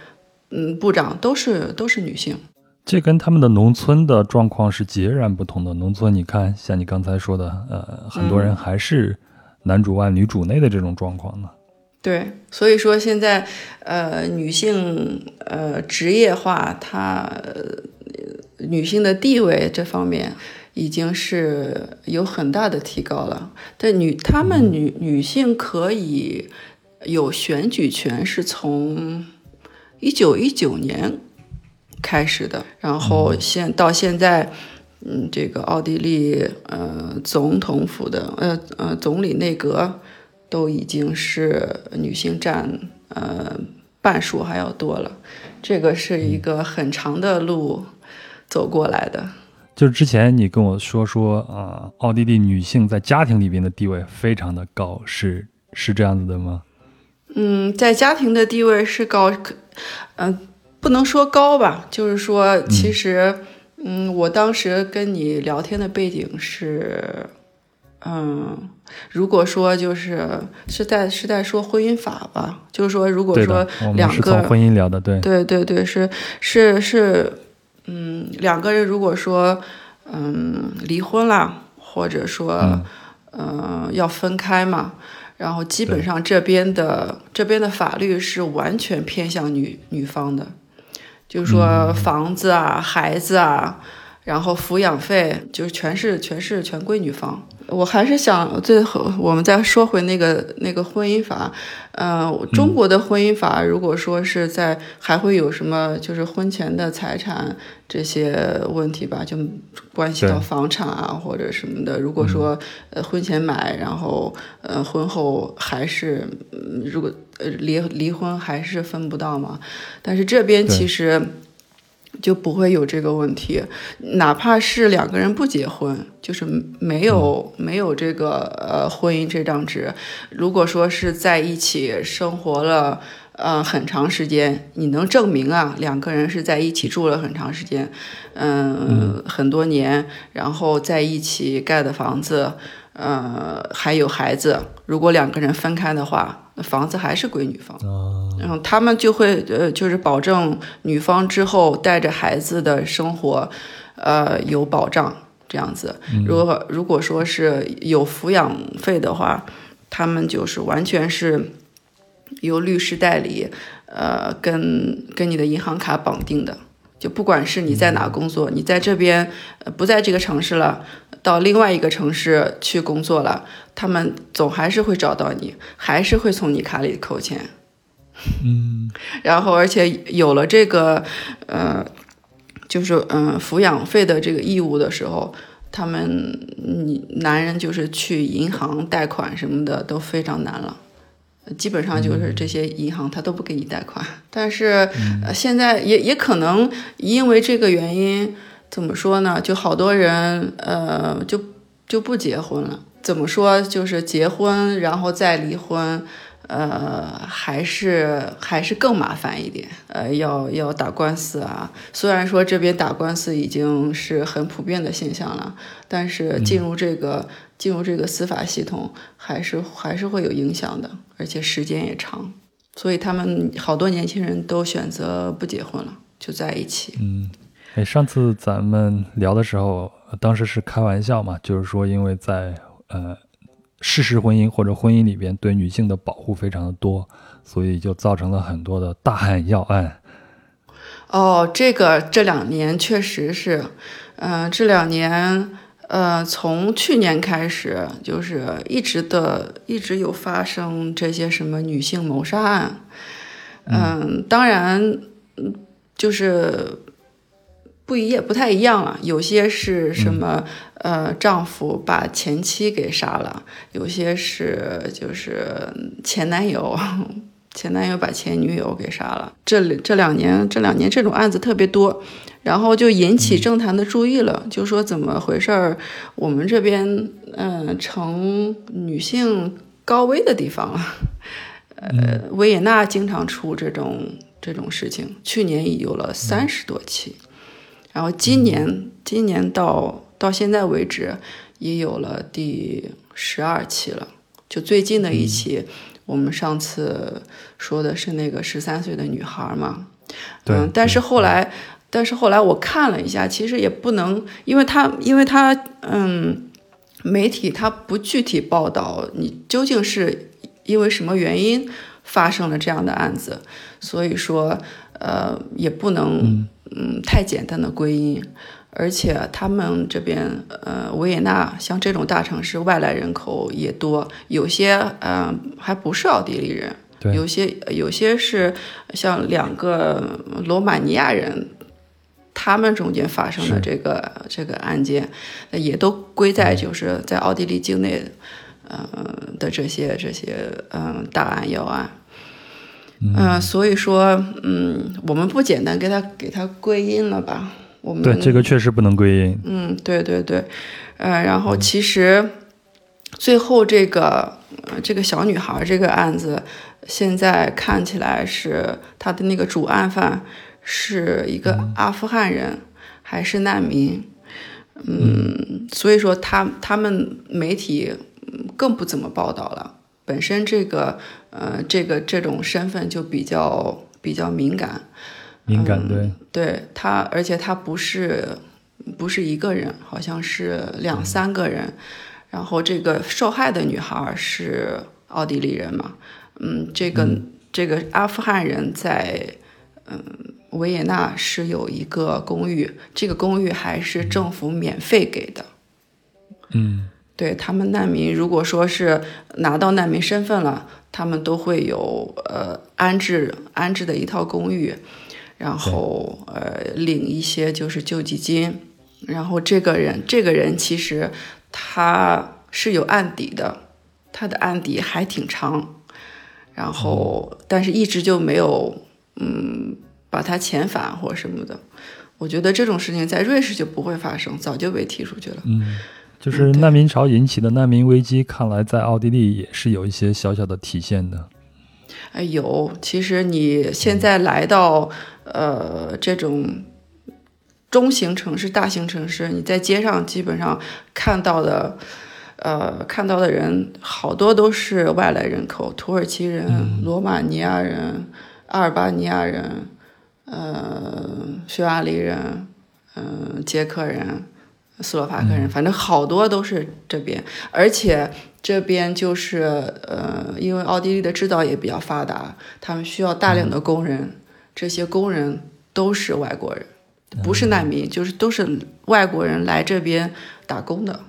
嗯，部长都是都是女性。这跟他们的农村的状况是截然不同的。农村，你看，像你刚才说的，呃，很多人还是男主外女主内的这种状况呢。对，所以说现在呃，女性呃职业化，她、呃、女性的地位这方面已经是有很大的提高了。但女她们女女性可以有选举权，是从一九一九年开始的，然后现到现在。嗯，这个奥地利呃总统府的呃呃总理内阁都已经是女性占呃半数还要多了，这个是一个很长的路走过来的。就是之前你跟我说说啊、呃奥地利女性在家庭里边的地位非常的高，是是这样子的吗？嗯，在家庭的地位是高，可嗯、不能说高吧，就是说其实，嗯我当时跟你聊天的背景是，嗯，如果说就是是在是在说婚姻法吧，就是说如果说两个婚姻聊的，对，对对对，是是是，嗯，两个人如果说嗯离婚了，或者说嗯呃要分开嘛，然后基本上这边的这边的法律是完全偏向女女方的，就是说房子啊、孩子啊，然后抚养费就是全是全是全归女方。我还是想最后我们再说回那个那个婚姻法，呃，中国的婚姻法如果说是在还会有什么就是婚前的财产这些问题吧，就关系到房产啊或者什么的。如果说呃婚前买，然后呃婚后还是嗯如果呃离离婚还是分不到嘛，但是这边其实。就不会有这个问题，哪怕是两个人不结婚，就是没有、没有这个呃婚姻这张纸，如果说是在一起生活了呃很长时间，你能证明啊两个人是在一起住了很长时间，嗯，很多年，然后在一起盖的房子，呃还有孩子，如果两个人分开的话，那房子还是归女方。然后他们就会呃，就是保证女方之后带着孩子的生活，呃，有保障。这样子。如果如果说是有抚养费的话，他们就是完全是由律师代理，呃，跟跟你的银行卡绑定的。就不管是你在哪工作，你在这边呃不在这个城市了，到另外一个城市去工作了，他们总还是会找到你，还是会从你卡里扣钱。嗯，然后而且有了这个呃，就是嗯抚养费的这个义务的时候，他们你男人就是去银行贷款什么的都非常难了。基本上就是这些银行他都不给你贷款，但是呃现在也也可能因为这个原因，怎么说呢？就好多人呃就就不结婚了。怎么说？就是结婚然后再离婚，呃还是还是更麻烦一点。呃要要打官司啊。虽然说这边打官司已经是很普遍的现象了，但是进入这个。进入这个司法系统还是还是会有影响的，而且时间也长，所以他们好多年轻人都选择不结婚了，就在一起。嗯，哎，上次咱们聊的时候，当时是开玩笑嘛，就是说因为在呃事实婚姻或者婚姻里边对女性的保护非常的多，所以就造成了很多的大案要案。哦，这个这两年确实是，嗯，这两年。呃，从去年开始，就是一直的，一直有发生这些什么女性谋杀案。嗯，当然，就是不一样不太一样了。有些是什么，呃，丈夫把前妻给杀了；有些是就是前男友，前男友把前女友给杀了。这这两年，这两年这种案子特别多。然后就引起政坛的注意了，就说怎么回事儿？我们这边嗯成女性高危的地方了。呃，维也纳经常出这种这种事情，去年已有了三十多起，然后今年今年到到现在为止也有了第十二期了。就最近的一期，我们上次说的是那个十三岁的女孩嘛，嗯，但是后来。但是后来我看了一下，其实也不能，因为他，因为他，嗯，媒体他不具体报道你究竟是因为什么原因发生了这样的案子，所以说，呃，也不能，嗯，太简单的归因。而且他们这边，呃，维也纳像这种大城市，外来人口也多，有些，嗯，还不是奥地利人，有些有些是像两个罗马尼亚人。他们中间发生的这个这个案件，也都归在就是在奥地利境内，呃的这些这些嗯大案要案，嗯，所以说嗯，我们不简单给他给他归因了吧？我们对这个确实不能归因。嗯，对对对，呃，然后其实最后这个这个小女孩这个案子，现在看起来是她的那个主案犯。是一个阿富汗人，还是难民？嗯，所以说他他们媒体更不怎么报道了。本身这个呃这个这种身份就比较比较敏感，敏感对对他，而且他不是不是一个人，好像是两三个人。然后这个受害的女孩是奥地利人嘛？嗯，这个这个阿富汗人在嗯。维也纳是有一个公寓，这个公寓还是政府免费给的。嗯，对他们难民，如果说是拿到难民身份了，他们都会有呃安置安置的一套公寓，然后呃领一些就是救济金。然后这个人这个人其实他是有案底的，他的案底还挺长，然后但是一直就没有嗯。把他遣返或什么的，我觉得这种事情在瑞士就不会发生，早就被踢出去了。嗯，就是难民潮引起的难民危机，看来在奥地利也是有一些小小的体现的。哎，有。其实你现在来到呃这种中型城市、大型城市，你在街上基本上看到的呃看到的人，好多都是外来人口，土耳其人、罗马尼亚人、阿尔巴尼亚人。呃，匈牙利人，嗯，捷克人，斯洛伐克人，反正好多都是这边，而且这边就是呃，因为奥地利的制造业比较发达，他们需要大量的工人，这些工人都是外国人，不是难民，就是都是外国人来这边打工的。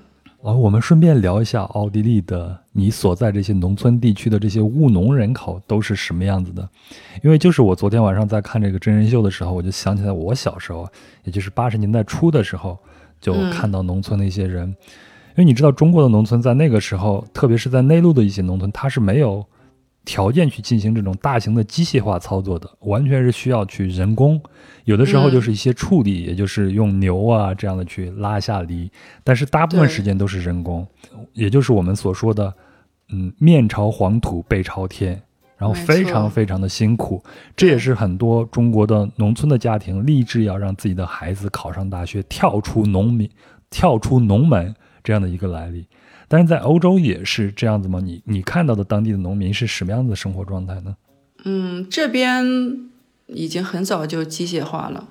哦，我们顺便聊一下奥地利的你所在这些农村地区的这些务农人口都是什么样子的？因为就是我昨天晚上在看这个真人秀的时候，我就想起来我小时候，也就是八十年代初的时候，就看到农村的一些人。因为你知道中国的农村在那个时候，特别是在内陆的一些农村，它是没有条件去进行这种大型的机械化操作的，完全是需要去人工。有的时候就是一些畜地，也就是用牛啊这样的去拉下犁，但是大部分时间都是人工，也就是我们所说的，嗯，面朝黄土背朝天，然后非常非常的辛苦。这也是很多中国的农村的家庭立志要让自己的孩子考上大学，跳出农民，跳出农门这样的一个来历。但是在欧洲也是这样子吗？你你看到的当地的农民是什么样子的生活状态呢？嗯，这边。已经很早就机械化了，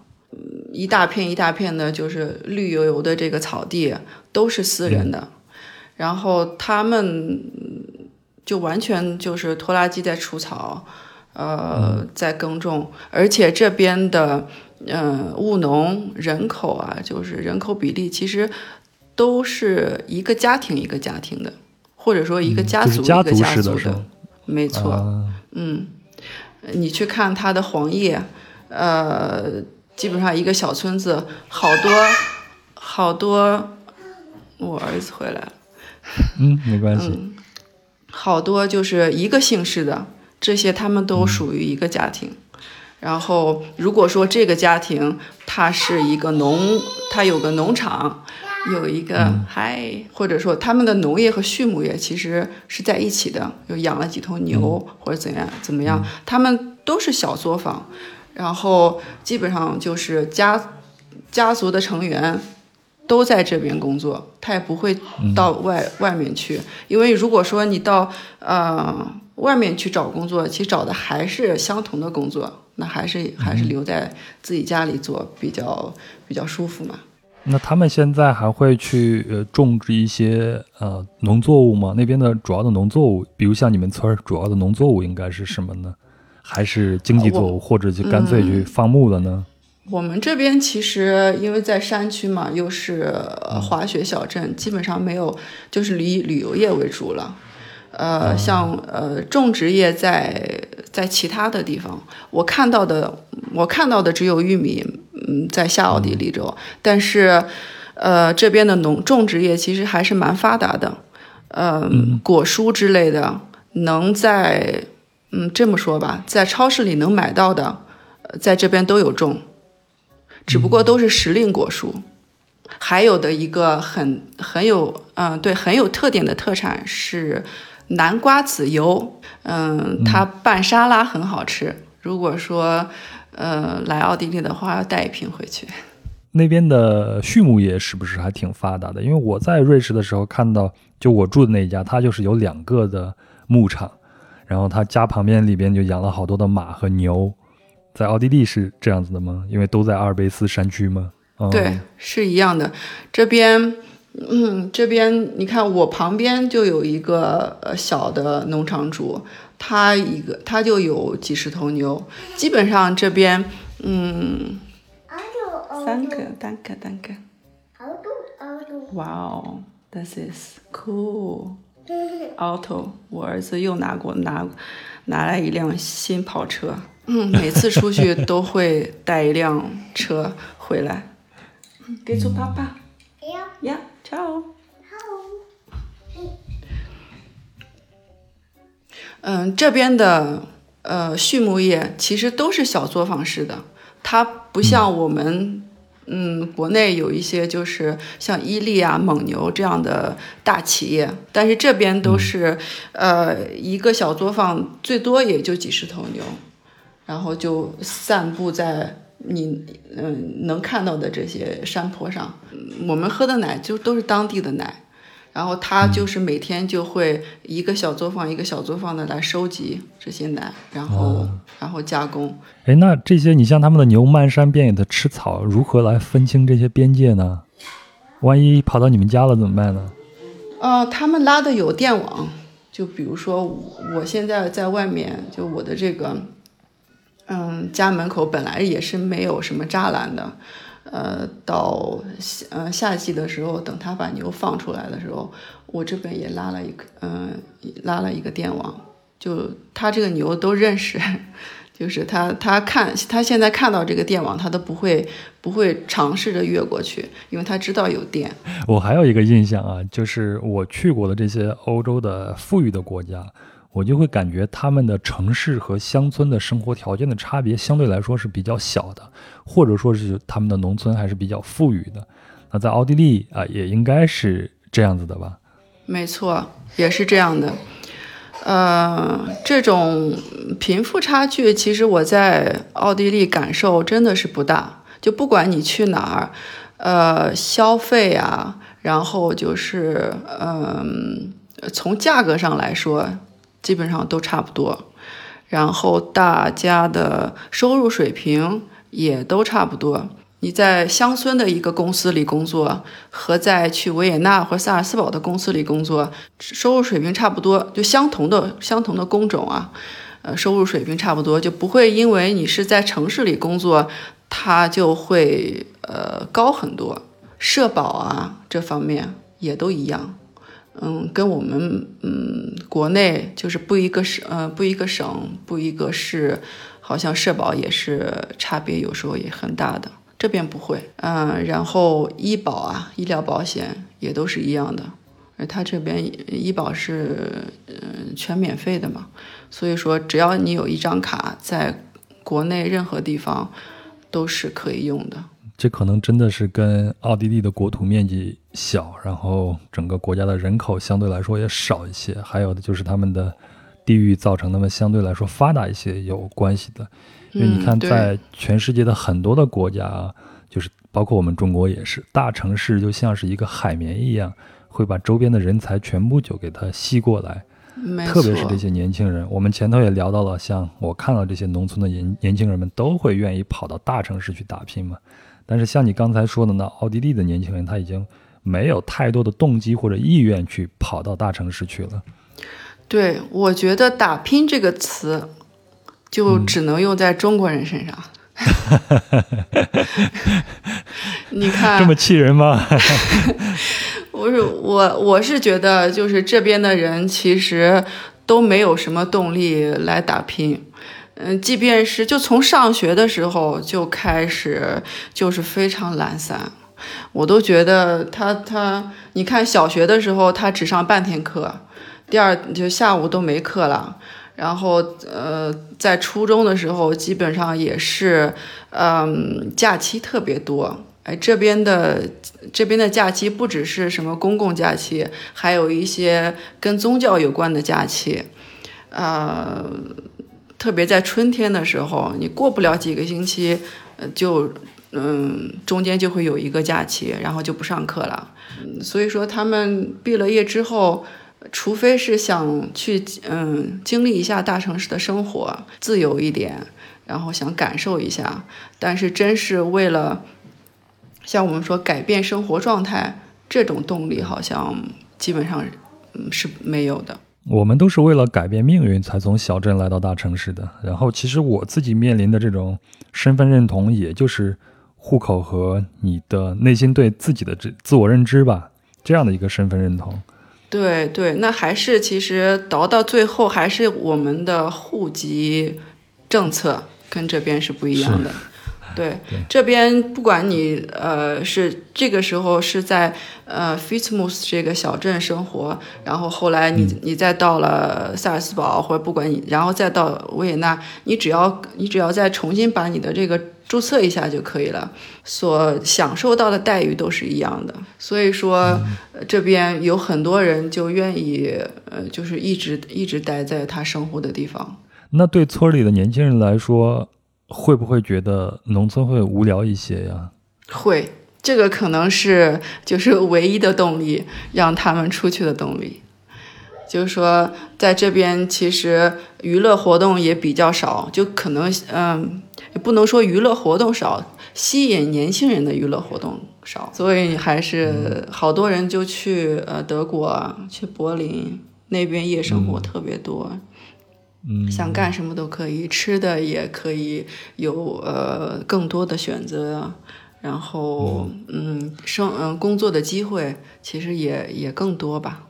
一大片一大片的，就是绿油油的这个草地都是私人的，然后他们就完全就是拖拉机在除草，呃，在耕种，而且这边的嗯务农人口啊，就是人口比例其实都是一个家庭一个家庭的，或者说一个家族一个家族的，没错，嗯。你去看它的黄叶，呃，基本上一个小村子，好多好多。我儿子回来了。嗯，没关系。嗯，好多就是一个姓氏的，这些他们都属于一个家庭。然后，如果说这个家庭它是一个农，它有个农场，有一个嗨，或者说他们的农业和畜牧业其实是在一起的，有养了几头牛或者怎样怎么样，他们都是小作坊，然后基本上就是家家族的成员都在这边工作，他也不会到外外面去，因为如果说你到呃外面去找工作，其实找的还是相同的工作。那还是还是留在自己家里做比较比较舒服嘛。那他们现在还会去呃种植一些呃农作物吗？那边的主要的农作物，比如像你们村儿主要的农作物应该是什么呢？还是经济作物，或者就干脆去放牧了呢？我们这边其实因为在山区嘛，又是滑雪小镇，基本上没有，就是以旅游业为主了。呃，像呃种植业在在其他的地方，我看到的我看到的只有玉米，嗯，在下奥地利州，但是呃这边的农种植业其实还是蛮发达的，呃果蔬之类的能在嗯这么说吧，在超市里能买到的，在这边都有种，只不过都是时令果蔬，还有的一个很很有嗯对很有特点的特产是。南瓜籽油，嗯，它拌沙拉很好吃。如果说，呃，来奥地利的话，要带一瓶回去。那边的畜牧业是不是还挺发达的？因为我在瑞士的时候看到，就我住的那一家，它就是有两个的牧场，然后他家旁边里边就养了好多的马和牛。在奥地利是这样子的吗？因为都在阿尔卑斯山区吗？对，是一样的。这边。嗯，这边你看，我旁边就有一个呃小的农场主，他一个他就有几十头牛，基本上这边嗯，三个，单个，单个。哇哦，This is cool。Auto，我儿子又拿过拿拿来一辆新跑车，嗯，每次出去都会带一辆车回来。给猪爸爸。呀。Ciao。嗯，这边的呃畜牧业其实都是小作坊式的，它不像我们嗯国内有一些就是像伊利啊、蒙牛这样的大企业，但是这边都是呃一个小作坊，最多也就几十头牛，然后就散步在。你嗯能看到的这些山坡上，我们喝的奶就都是当地的奶，然后他就是每天就会一个小作坊一个小作坊的来收集这些奶，然后然后加工。哎，那这些你像他们的牛漫山遍野的吃草，如何来分清这些边界呢？万一跑到你们家了怎么办呢？呃，他们拉的有电网，就比如说我现在在外面，就我的这个，嗯，家门口本来也是没有什么栅栏的，呃，到夏呃夏季的时候，等他把牛放出来的时候，我这边也拉了一个，嗯，拉了一个电网，就他这个牛都认识。就是他，他看他现在看到这个电网，他都不会不会尝试着越过去，因为他知道有电。我还有一个印象啊，就是我去过的这些欧洲的富裕的国家，我就会感觉他们的城市和乡村的生活条件的差别相对来说是比较小的，或者说是他们的农村还是比较富裕的。那在奥地利啊，也应该是这样子的吧？没错，也是这样的。呃，这种贫富差距，其实我在奥地利感受真的是不大。就不管你去哪儿，呃，消费啊，然后就是，嗯，从价格上来说，基本上都差不多。然后大家的收入水平也都差不多。你在乡村的一个公司里工作，和在去维也纳或萨尔斯堡的公司里工作，收入水平差不多，就相同的相同的工种啊，呃，收入水平差不多，就不会因为你是在城市里工作，它就会呃高很多。社保啊这方面也都一样，嗯，跟我们嗯国内就是不一个省呃不一个省不一个市，好像社保也是差别有时候也很大的。这边不会，嗯，然后医保啊，医疗保险也都是一样的，而他这边医保是嗯全免费的嘛，所以说只要你有一张卡，在国内任何地方都是可以用的。这可能真的是跟奥地利的国土面积小，然后整个国家的人口相对来说也少一些，还有的就是他们的地域造成他们相对来说发达一些有关系的。因为你看，在全世界的很多的国家，就是包括我们中国也是，大城市就像是一个海绵一样，会把周边的人才全部就给它吸过来。特别是这些年轻人，我们前头也聊到了，像我看到这些农村的年年轻人们都会愿意跑到大城市去打拼嘛。但是像你刚才说的呢，奥地利的年轻人他已经没有太多的动机或者意愿去跑到大城市去了。对，我觉得“打拼”这个词。就只能用在中国人身上，你看这么气人吗？不是我，我是觉得就是这边的人其实都没有什么动力来打拼，嗯，即便是就从上学的时候就开始就是非常懒散，我都觉得他他，你看小学的时候他只上半天课，第二就下午都没课了。然后，呃，在初中的时候，基本上也是，嗯，假期特别多。哎，这边的这边的假期不只是什么公共假期，还有一些跟宗教有关的假期。呃，特别在春天的时候，你过不了几个星期，呃，就，嗯，中间就会有一个假期，然后就不上课了。所以说，他们毕了业之后。除非是想去嗯经历一下大城市的生活，自由一点，然后想感受一下，但是真是为了像我们说改变生活状态，这种动力好像基本上嗯是没有的。我们都是为了改变命运才从小镇来到大城市的。然后其实我自己面临的这种身份认同，也就是户口和你的内心对自己的这自我认知吧，这样的一个身份认同。对对，那还是其实倒到最后，还是我们的户籍政策跟这边是不一样的。对，这边不管你呃是这个时候是在呃 t m u s 这个小镇生活，然后后来你你再到了萨尔斯堡，或者不管你，然后再到维也纳，你只要你只要再重新把你的这个。注册一下就可以了，所享受到的待遇都是一样的。所以说，这边有很多人就愿意，呃，就是一直一直待在他生活的地方。那对村里的年轻人来说，会不会觉得农村会无聊一些呀？会，这个可能是就是唯一的动力，让他们出去的动力。就是说，在这边其实娱乐活动也比较少，就可能嗯。也不能说娱乐活动少，吸引年轻人的娱乐活动少，所以还是好多人就去呃德国，去柏林那边夜生活特别多。嗯，想干什么都可以，吃的也可以有呃更多的选择，然后嗯生嗯工作的机会其实也也更多吧。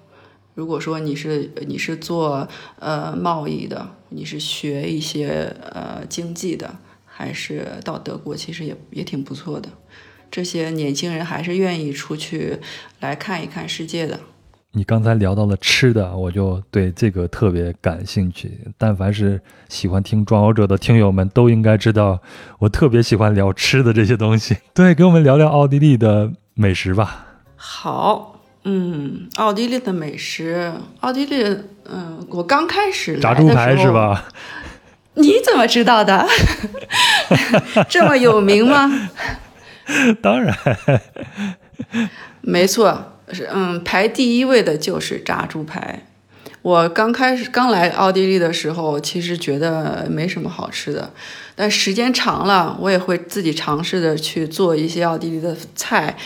如果说你是你是做呃贸易的，你是学一些呃经济的，还是到德国，其实也也挺不错的。这些年轻人还是愿意出去来看一看世界的。你刚才聊到了吃的，我就对这个特别感兴趣。但凡是喜欢听《装游者》的听友们都应该知道，我特别喜欢聊吃的这些东西。对，给我们聊聊奥地利的美食吧。好，嗯，奥地利的美食，奥地利，嗯，我刚开始来炸猪排是？吧？你怎么知道的？这么有名吗？当然，没错，是是嗯，排第一位的就是炸猪排。我刚开始刚来奥地利的时候，其实觉得没什么好吃的，但时间长了，我也会自己尝试的去做一些奥地利的菜，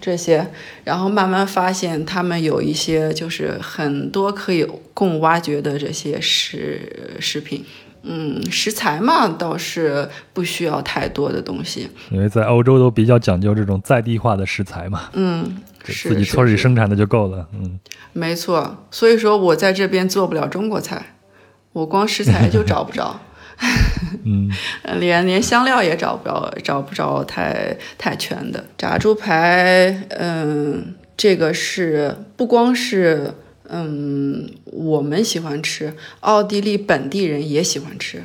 这些，然后慢慢发现他们有一些就是很多可以供挖掘的这些食食品。嗯，食材嘛，倒是不需要太多的东西。因为在欧洲都比较讲究这种在地化的食材嘛，嗯，是自己是村里生产的就够了。嗯，没错，所以说我在这边做不了中国菜，我光食材就找不着，嗯，连连香料也找不着，找不着太太全的炸猪排。嗯，这个是不光是嗯我们喜欢吃，奥地利本地人也喜欢吃。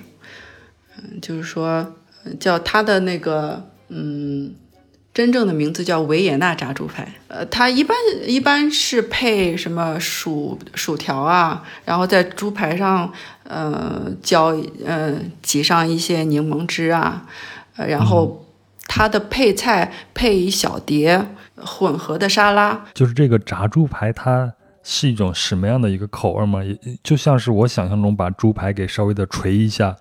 嗯，就是说叫它的那个嗯。真正的名字叫维也纳炸猪排，呃，它一般一般是配什么薯薯条啊，然后在猪排上，呃，浇呃挤上一些柠檬汁啊，呃，然后它的配菜配一小碟混合的沙拉，就是这个炸猪排，它是一种什么样的一个口味吗？也就像是我想象中把猪排给稍微的捶一下，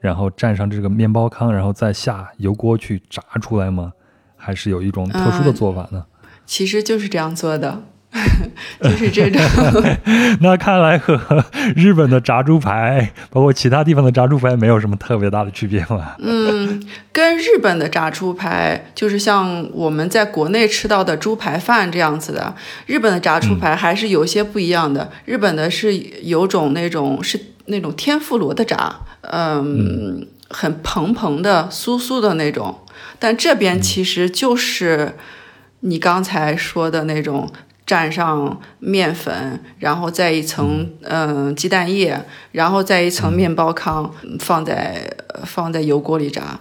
然后蘸上这个面包糠，然后再下油锅去炸出来吗？还是有一种特殊的做法呢？其实就是这样做的，就是这种。那看来和日本的炸猪排，包括其他地方的炸猪排，没有什么特别大的区别嘛？嗯，跟日本的炸猪排，就是像我们在国内吃到的猪排饭这样子的，日本的炸猪排还是有些不一样的。日本的是有种那种是那种天妇罗的炸，嗯，很蓬蓬的、酥酥的那种。但这边其实就是你刚才说的那种。蘸上面粉，然后再一层嗯、呃鸡蛋液，然后再一层面包糠，放在呃放在油锅里炸，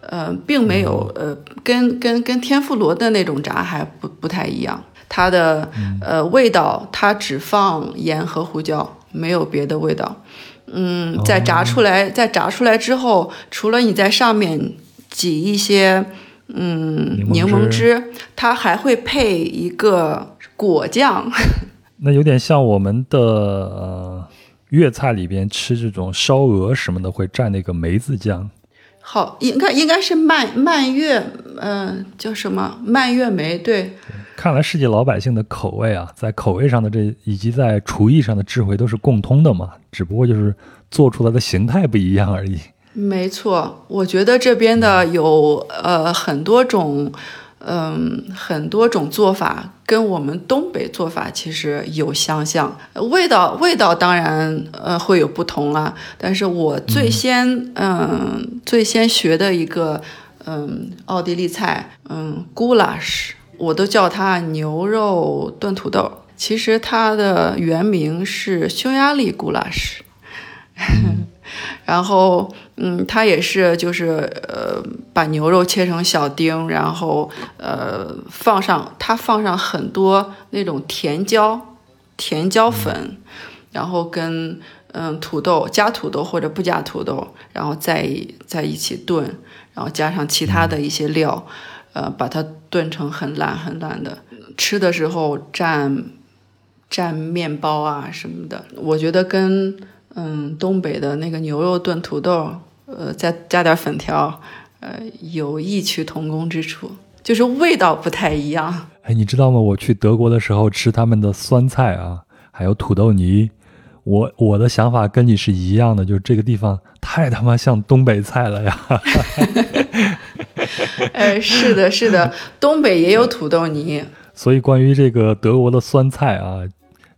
呃，并没有呃跟跟跟天妇罗的那种炸还不不太一样。它的呃味道，它只放盐和胡椒，没有别的味道。嗯，在炸出来，在炸出来之后，除了你在上面挤一些嗯柠檬汁，它还会配一个果酱。那有点像我们的呃粤菜里边吃这种烧鹅什么的，会蘸那个梅子酱。好，应该应该是蔓蔓越，嗯、叫什么蔓越莓？对，看来世界老百姓的口味啊，在口味上的这以及在厨艺上的智慧都是共通的嘛，只不过就是做出来的形态不一样而已。没错。我觉得这边的有呃很多种，嗯、很多种做法，跟我们东北做法其实有相像，味道味道当然呃会有不同啦。但是我最先嗯、最先学的一个嗯奥地利菜嗯 goulash，我都叫它牛肉炖土豆。其实它的原名是匈牙利 goulash。然后，嗯，它也是就是呃，把牛肉切成小丁，然后呃放上它放上很多那种甜椒、甜椒粉，然后跟嗯土豆加土豆或者不加土豆，然后再一在一起炖，然后加上其他的一些料，呃，把它炖成很烂很烂的。吃的时候蘸蘸面包啊什么的，我觉得跟嗯东北的那个牛肉炖土豆，呃，再加点粉条，呃，有异曲同工之处。就是味道不太一样。哎，你知道吗？我去德国的时候吃他们的酸菜啊，还有土豆泥，我我的想法跟你是一样的，就是这个地方太他妈像东北菜了呀。哎，是的，是的，东北也有土豆泥。所以关于这个德国的酸菜啊，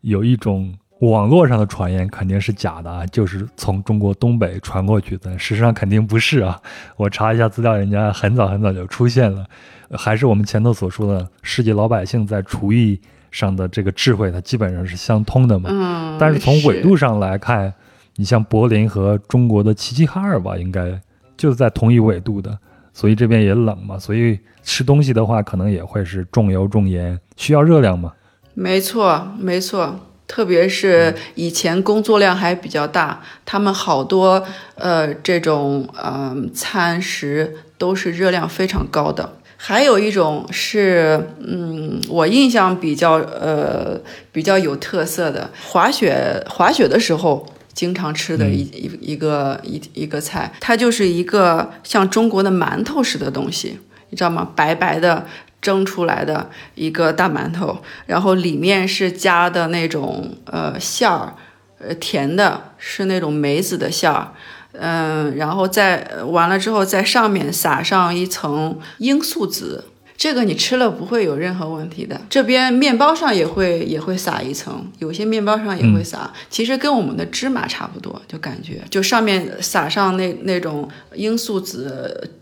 有一种网络上的传言肯定是假的啊，就是从中国东北传过去的。事实上肯定不是啊，我查一下资料，人家很早很早就出现了，还是我们前头所说的世界老百姓在厨艺上的这个智慧，它基本上是相通的嘛。嗯，但是从纬度上来看，你像柏林和中国的齐齐哈尔吧，应该就是在同一纬度的。所以这边也冷嘛，所以吃东西的话，可能也会是重油重盐，需要热量嘛。没错，没错，特别是以前工作量还比较大，他们好多呃这种嗯餐食都是热量非常高的。还有一种是，嗯，我印象比较呃比较有特色的，滑雪滑雪的时候。经常吃的一一一个一一个菜，它就是一个像中国的馒头似的东西，你知道吗？白白的蒸出来的一个大馒头，然后里面是加的那种呃馅儿，呃甜的，是那种梅子的馅儿，嗯，然后在完了之后，在上面撒上一层罂粟籽。这个你吃了不会有任何问题的。这边面包上也会也会撒一层，有些面包上也会撒，其实跟我们的芝麻差不多，就感觉就上面撒上那那种罂粟籽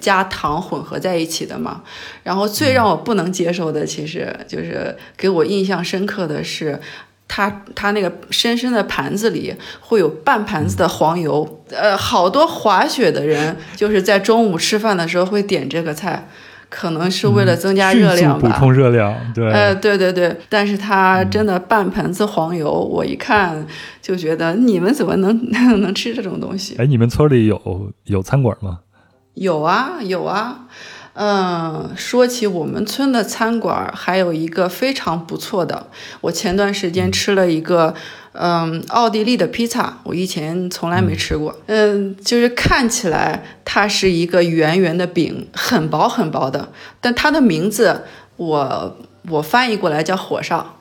加糖混合在一起的嘛。然后最让我不能接受的，其实就是给我印象深刻的是，它它那个深深的盘子里会有半盘子的黄油。呃，好多滑雪的人就是在中午吃饭的时候会点这个菜。可能是为了增加热量吧，补充热量，对，呃，对对对，但是它真的半盆子黄油，我一看就觉得你们怎么能 能吃这种东西？哎，你们村里有有餐馆吗？有啊，有啊。嗯，说起我们村的餐馆，还有一个非常不错的。我前段时间吃了一个，嗯，奥地利的披萨，我以前从来没吃过。嗯，就是看起来它是一个圆圆的饼，很薄很薄的，但它的名字我我翻译过来叫火烧。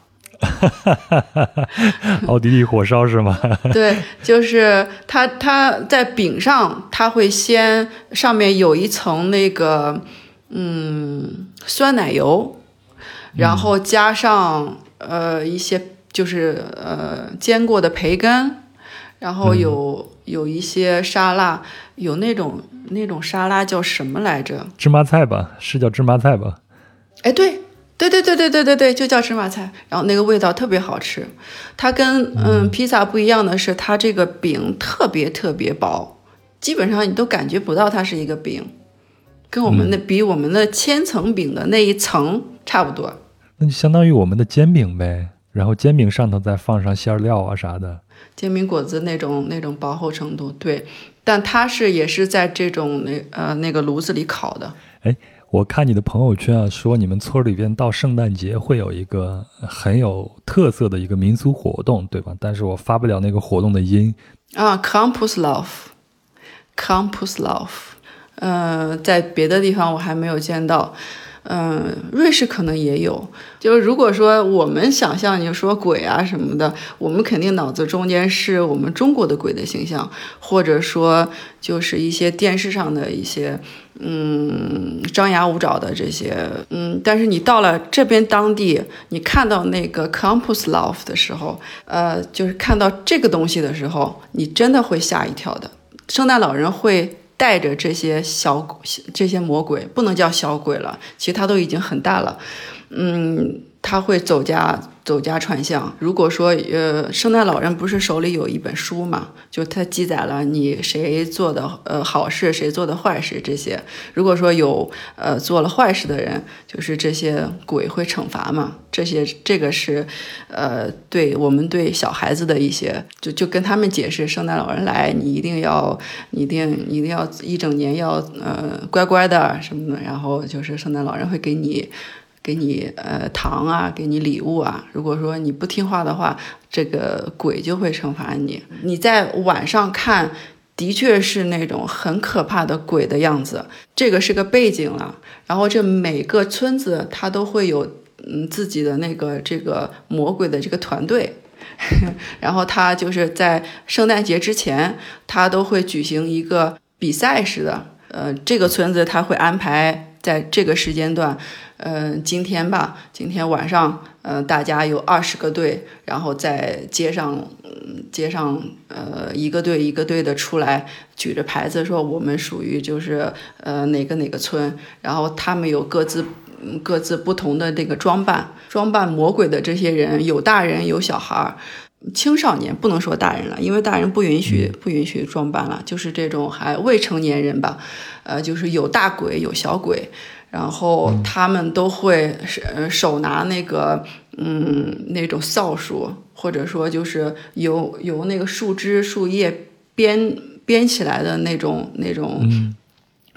奥地利火烧是吗？对，就是它，它在饼上，它会先上面有一层那个。嗯，酸奶油，然后加上呃一些就是呃煎过的培根，然后有有一些沙拉，有那种那种沙拉叫什么来着？芝麻菜吧，是叫芝麻菜吧？哎，对对对对对对对对，就叫芝麻菜。然后那个味道特别好吃。它跟嗯披萨不一样的是，它这个饼特别特别薄，基本上你都感觉不到它是一个饼。跟我们的比，我们的千层饼的那一层差不多，那就相当于我们的煎饼呗。然后煎饼上头再放上馅料啊啥的，煎饼果子那种那种薄厚程度，对。但它是也是在这种那呃那个炉子里烤的。哎，我看你的朋友圈啊，说你们村里边到圣诞节会有一个很有特色的一个民俗活动，对吧？但是我发不了那个活动的音啊，Campuslauf，Campuslauf。呃，在别的地方我还没有见到，嗯，瑞士可能也有。就是如果说我们想象你说鬼啊什么的，我们肯定脑子中间是我们中国的鬼的形象，或者说就是一些电视上的一些，嗯，张牙舞爪的这些，嗯。但是你到了这边当地，你看到那个 Campus Love 的时候，呃，就是看到这个东西的时候，你真的会吓一跳的。圣诞老人会。带着这些小这些魔鬼，不能叫小鬼了，其实他都已经很大了，嗯，他会走家。走家串巷。如果说，呃，圣诞老人不是手里有一本书嘛？就他记载了你谁做的呃好事，谁做的坏事这些。如果说有呃做了坏事的人，就是这些鬼会惩罚嘛？这些这个是，呃，对我们对小孩子的一些，就就跟他们解释，圣诞老人来，你一定要，你一定一定要一整年要呃乖乖的什么的，然后就是圣诞老人会给你。给你呃糖啊，给你礼物啊。如果说你不听话的话，这个鬼就会惩罚你。你在晚上看的确是那种很可怕的鬼的样子。这个是个背景了，然后这每个村子它都会有嗯自己的那个这个魔鬼的这个团队，然后他就是在圣诞节之前，他都会举行一个比赛似的。呃，这个村子他会安排在这个时间段，呃，今天吧，今天晚上，呃，大家有二十个队，然后在街上，嗯，街上，呃，一个队一个队的出来，举着牌子说我们属于就是呃哪个哪个村，然后他们有各自嗯各自不同的这个装扮，装扮魔鬼的这些人有大人有小孩儿。青少年不能说大人了，因为大人不允许不允许装扮了，就是这种还未成年人吧，呃，就是有大鬼有小鬼，然后他们都会手手拿那个嗯那种扫帚，或者说就是由由那个树枝树叶编编起来的那种那种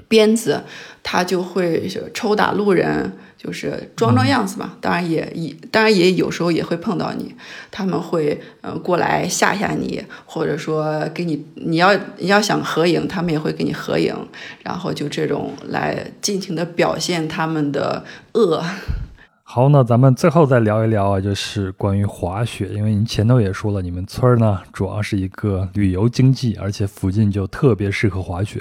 鞭子，他就会抽打路人。就是装装样子吧，当然也也当然也有时候也会碰到你，他们会呃过来吓吓你，或者说给你你要你要想合影，他们也会给你合影，然后就这种来尽情的表现他们的恶。好，那咱们最后再聊一聊啊，就是关于滑雪，因为您前头也说了，你们村儿呢主要是一个旅游经济，而且附近就特别适合滑雪。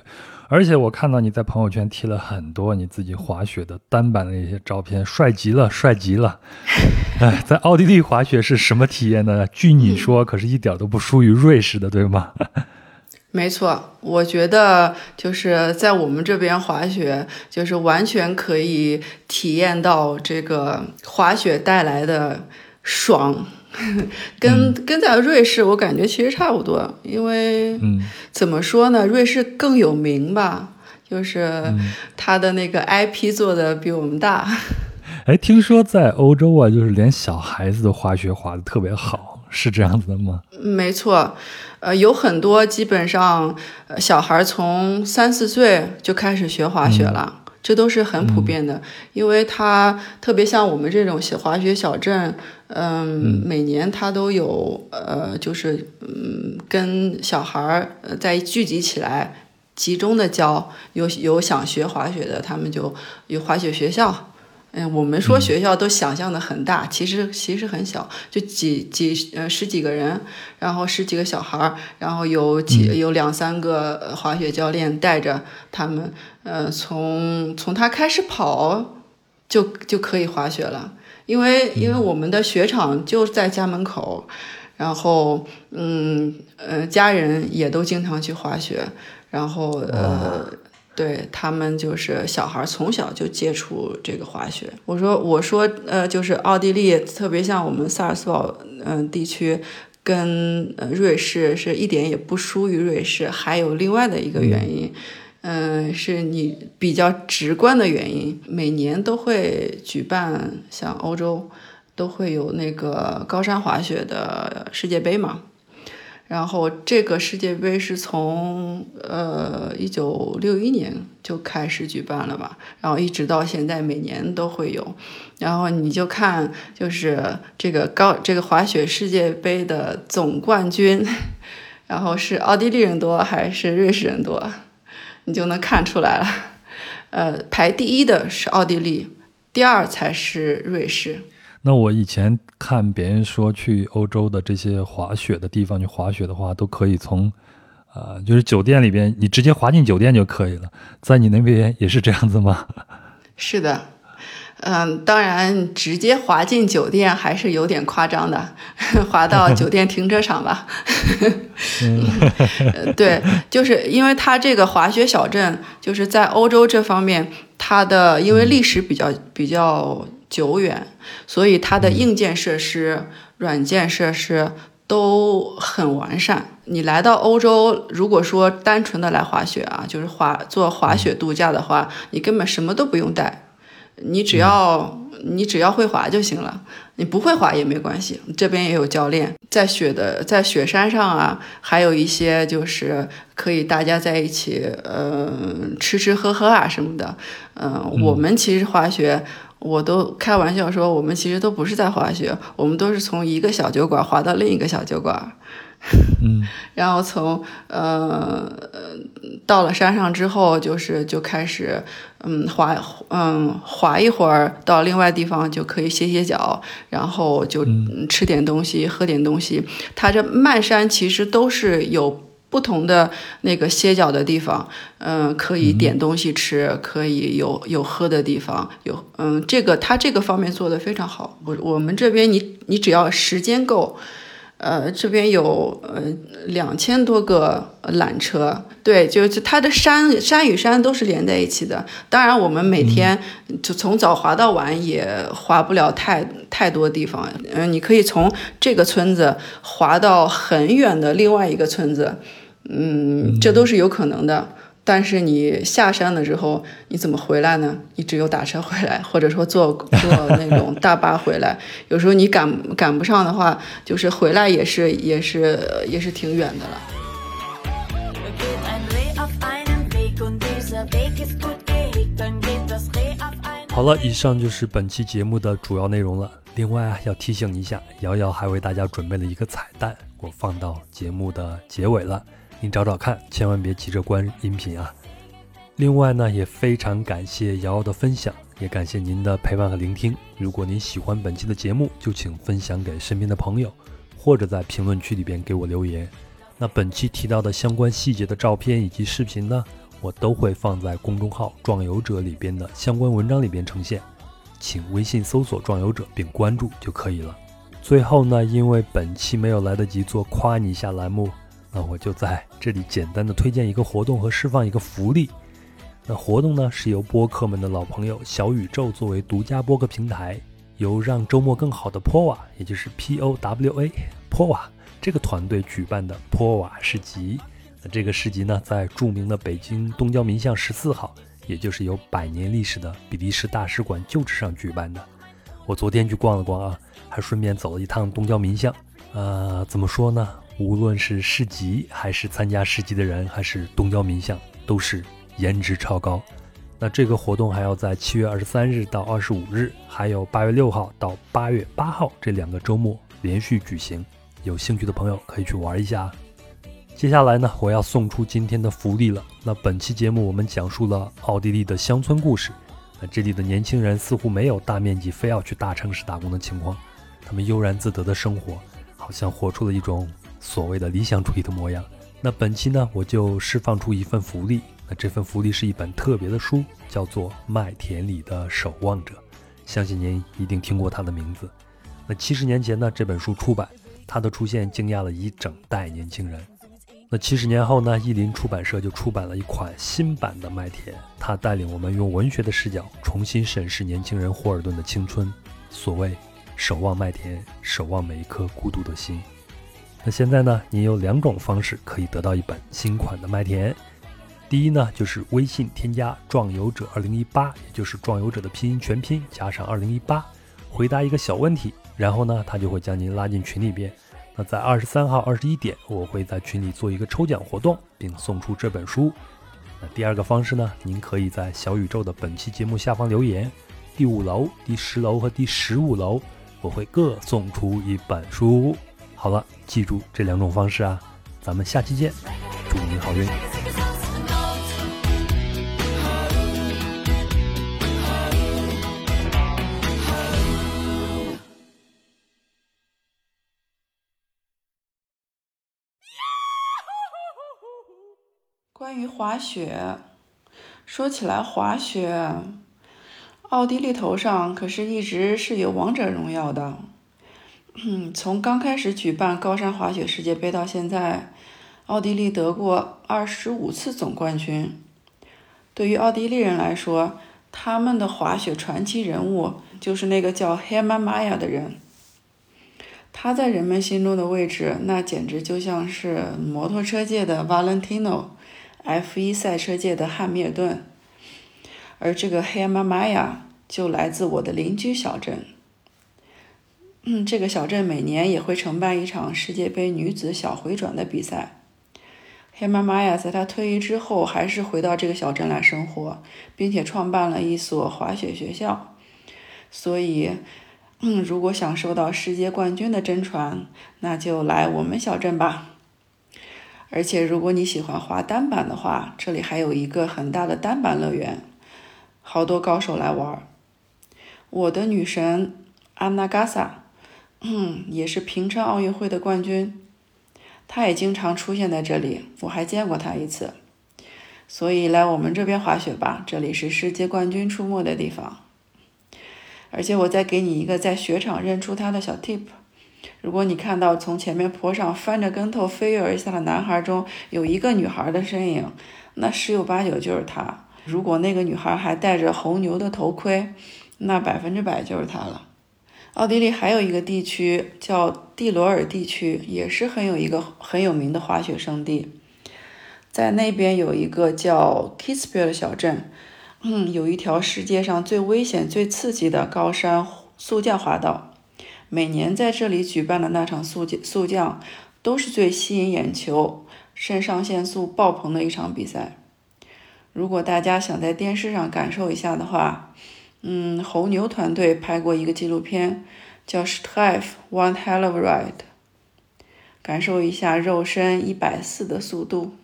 而且我看到你在朋友圈贴了很多你自己滑雪的单板的一些照片，帅极了，帅极了！哎，在奥地利滑雪是什么体验呢？据你说，可是一点都不输于瑞士的，对吗？没错，我觉得就是在我们这边滑雪，就是完全可以体验到这个滑雪带来的爽。跟跟在瑞士，我感觉其实差不多，因为怎么说呢，瑞士更有名吧，就是它的那个 IP 做的比我们大。哎，听说在欧洲啊，就是连小孩子都滑雪滑的特别好，是这样子的吗？没错，呃，有很多基本上小孩从三四岁就开始学滑雪了。这都是很普遍的，因为它特别像我们这种小滑雪小镇，嗯，每年他都有，呃，就是嗯，跟小孩儿在聚集起来，集中的教，有有想学滑雪的，他们就有滑雪学校。嗯，我们说学校都想象的很大，其实其实很小，就几几呃十几个人，然后十几个小孩儿，然后有几有两三个滑雪教练带着他们，呃，从从他开始跑就就可以滑雪了，因为因为我们的雪场就在家门口，然后嗯呃家人也都经常去滑雪，然后呃。对他们就是小孩从小就接触这个滑雪。我说我说呃，就是奥地利，特别像我们萨尔斯堡嗯地区，跟呃瑞士是一点也不输于瑞士。还有另外的一个原因，嗯，是你比较直观的原因，每年都会举办像欧洲都会有那个高山滑雪的世界杯嘛。然后这个世界杯是从呃一九六一年就开始举办了吧，然后一直到现在每年都会有，然后你就看就是这个高这个滑雪世界杯的总冠军，然后是奥地利人多还是瑞士人多，你就能看出来了，呃，排第一的是奥地利，第二才是瑞士。那我以前看别人说去欧洲的这些滑雪的地方去滑雪的话，都可以从，呃，就是酒店里边你直接滑进酒店就可以了。在你那边也是这样子吗？是的，嗯，当然直接滑进酒店还是有点夸张的，滑到酒店停车场吧。对，就是因为它这个滑雪小镇，就是在欧洲这方面，它的因为历史比较比较。久远，所以它的硬件设施、软件设施都很完善。你来到欧洲，如果说单纯的来滑雪啊，就是滑做滑雪度假的话，你根本什么都不用带，你只要你只要会滑就行了。你不会滑也没关系，这边也有教练。在雪的在雪山上啊，还有一些就是可以大家在一起，呃，吃吃喝喝啊什么的。嗯，我们其实滑雪。我都开玩笑说，我们其实都不是在滑雪，我们都是从一个小酒馆滑到另一个小酒馆。嗯，然后从呃到了山上之后，就是就开始嗯滑嗯滑一会儿，到另外地方就可以歇歇脚，然后就吃点东西，喝点东西。它这漫山其实都是有不同的那个歇脚的地方，嗯，可以点东西吃，可以有有喝的地方，有嗯这个它这个方面做的非常好。我我们这边你你只要时间够。呃，这边有呃两千多个缆车，对，就是它的山山与山都是连在一起的。当然，我们每天就从早滑到晚，也滑不了太太多地方。嗯，你可以从这个村子滑到很远的另外一个村子，嗯，这都是有可能的。但是你下山了之后，你怎么回来呢？你只有打车回来，或者说坐坐那种大巴回来。有时候你赶赶不上的话，就是回来也是也是也是挺远的了。好了，以上就是本期节目的主要内容了。另外啊，要提醒一下，瑶瑶还为大家准备了一个彩蛋，我放到节目的结尾了。您找找看，千万别急着关音频啊！另外呢，也非常感谢瑶瑶的分享，也感谢您的陪伴和聆听。如果您喜欢本期的节目，就请分享给身边的朋友，或者在评论区里边给我留言。那本期提到的相关细节的照片以及视频呢，我都会放在公众号“壮游者”里边的相关文章里边呈现，请微信搜索“壮游者”并关注就可以了。最后呢，因为本期没有来得及做夸你一下栏目。那我就在这里简单的推荐一个活动和释放一个福利。那活动呢是由播客们的老朋友小宇宙作为独家播客平台，由让周末更好的 POWA，也就是 P O W A POWA 这个团队举办的 POWA 市集。那这个市集呢在著名的北京东郊民巷十四号，也就是有百年历史的比利时大使馆旧址上举办的。我昨天去逛了逛啊，还顺便走了一趟东郊民巷。呃，怎么说呢？无论是市集，还是参加市集的人，还是东郊民巷，都是颜值超高。那这个活动还要在七月二十三日到二十五日，还有八月六号到八月八号这两个周末连续举行。有兴趣的朋友可以去玩一下。接下来呢，我要送出今天的福利了。那本期节目我们讲述了奥地利的乡村故事。那这里的年轻人似乎没有大面积非要去大城市打工的情况，他们悠然自得的生活，好像活出了一种。所谓的理想主义的模样。那本期呢，我就释放出一份福利。那这份福利是一本特别的书，叫做《麦田里的守望者》，相信您一定听过它的名字。那七十年前呢，这本书出版，它的出现惊讶了一整代年轻人。那七十年后呢，译林出版社就出版了一款新版的《麦田》，它带领我们用文学的视角重新审视年轻人霍尔顿的青春。所谓守望麦田，守望每一颗孤独的心。那现在呢？你有两种方式可以得到一本新款的麦田。第一呢，就是微信添加“壮游者二零一八”，也就是“壮游者”的拼音全拼加上二零一八，回答一个小问题，然后呢，他就会将您拉进群里边。那在二十三号二十一点，我会在群里做一个抽奖活动，并送出这本书。那第二个方式呢，您可以在小宇宙的本期节目下方留言，第五楼、第十楼和第十五楼，我会各送出一本书。好了，记住这两种方式啊，咱们下期见，祝您好运。关于滑雪，说起来滑雪，奥地利头上可是一直是有王者荣耀的。从刚开始举办高山滑雪世界杯到现在，奥地利得过二十五次总冠军。对于奥地利人来说，他们的滑雪传奇人物就是那个叫 Hermann Maier 的人。他在人们心中的位置，那简直就像是摩托车界的 Valentino，F1 赛车界的汉密尔顿。而这个 Hermann Maier 就来自我的邻居小镇。嗯，这个小镇每年也会承办一场世界杯女子小回转的比赛。黑妈妈呀，在她退役之后，还是回到这个小镇来生活，并且创办了一所滑雪学校。所以，嗯，如果想收到世界冠军的真传，那就来我们小镇吧。而且如果你喜欢滑单板的话，这里还有一个很大的单板乐园，好多高手来玩。我的女神安娜嘎萨，嗯，也是平昌奥运会的冠军，他也经常出现在这里，我还见过他一次。所以来我们这边滑雪吧，这里是世界冠军出没的地方。而且我再给你一个在雪场认出他的小 tip：如果你看到从前面坡上翻着跟头飞跃而下的男孩中有一个女孩的身影，那十有八九就是他。如果那个女孩还戴着红牛的头盔，那百分之百就是他了。奥地利还有一个地区叫蒂罗尔地区，也是很有一个很有名的滑雪胜地。在那边有一个叫 Kitzbühel 的小镇，嗯，有一条世界上最危险、最刺激的高山速降滑道。每年在这里举办的那场速速降，都是最吸引眼球、肾上腺素爆棚的一场比赛。如果大家想在电视上感受一下的话，嗯，红牛团队拍过一个纪录片，叫《Strife One Hell of a Ride》，感受一下肉身一百四的速度。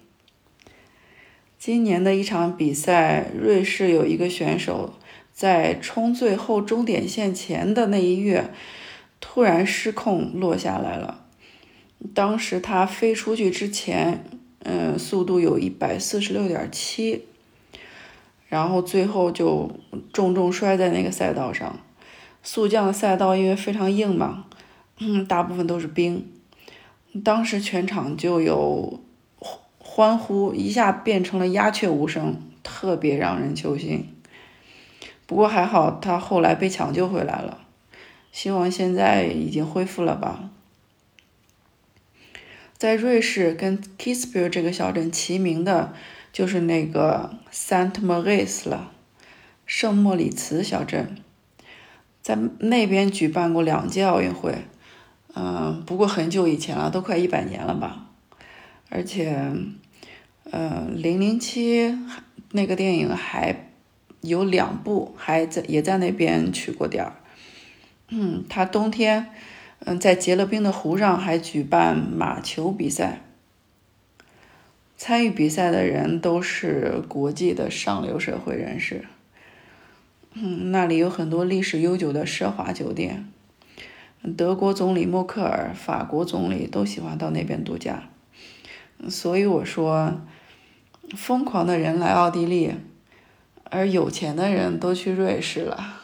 今年的一场比赛，瑞士有一个选手在冲最后终点线前的那一跃，突然失控落下来了。当时他飞出去之前，嗯，速度有一百四十六点七，然后最后就重重摔在那个赛道上。速降的赛道因为非常硬嘛，嗯，大部分都是冰，当时全场就有。欢呼一下变成了鸦雀无声，特别让人揪心。不过还好，他后来被抢救回来了，希望现在已经恢复了吧。在瑞士跟 Kitzbühel 这个小镇齐名的，就是那个 Saint Moritz 了，圣莫里茨小镇，在那边举办过两届奥运会，嗯，不过很久以前了，都快一百年了吧。而且，呃，零零七那个电影还有两部，还在也在那边取过点儿。嗯，他冬天，嗯，在结了冰的湖上还举办马球比赛，参与比赛的人都是国际的上流社会人士。嗯，那里有很多历史悠久的奢华酒店，德国总理默克尔、法国总理都喜欢到那边度假。所以我说，疯狂的人来奥地利，而有钱的人都去瑞士了。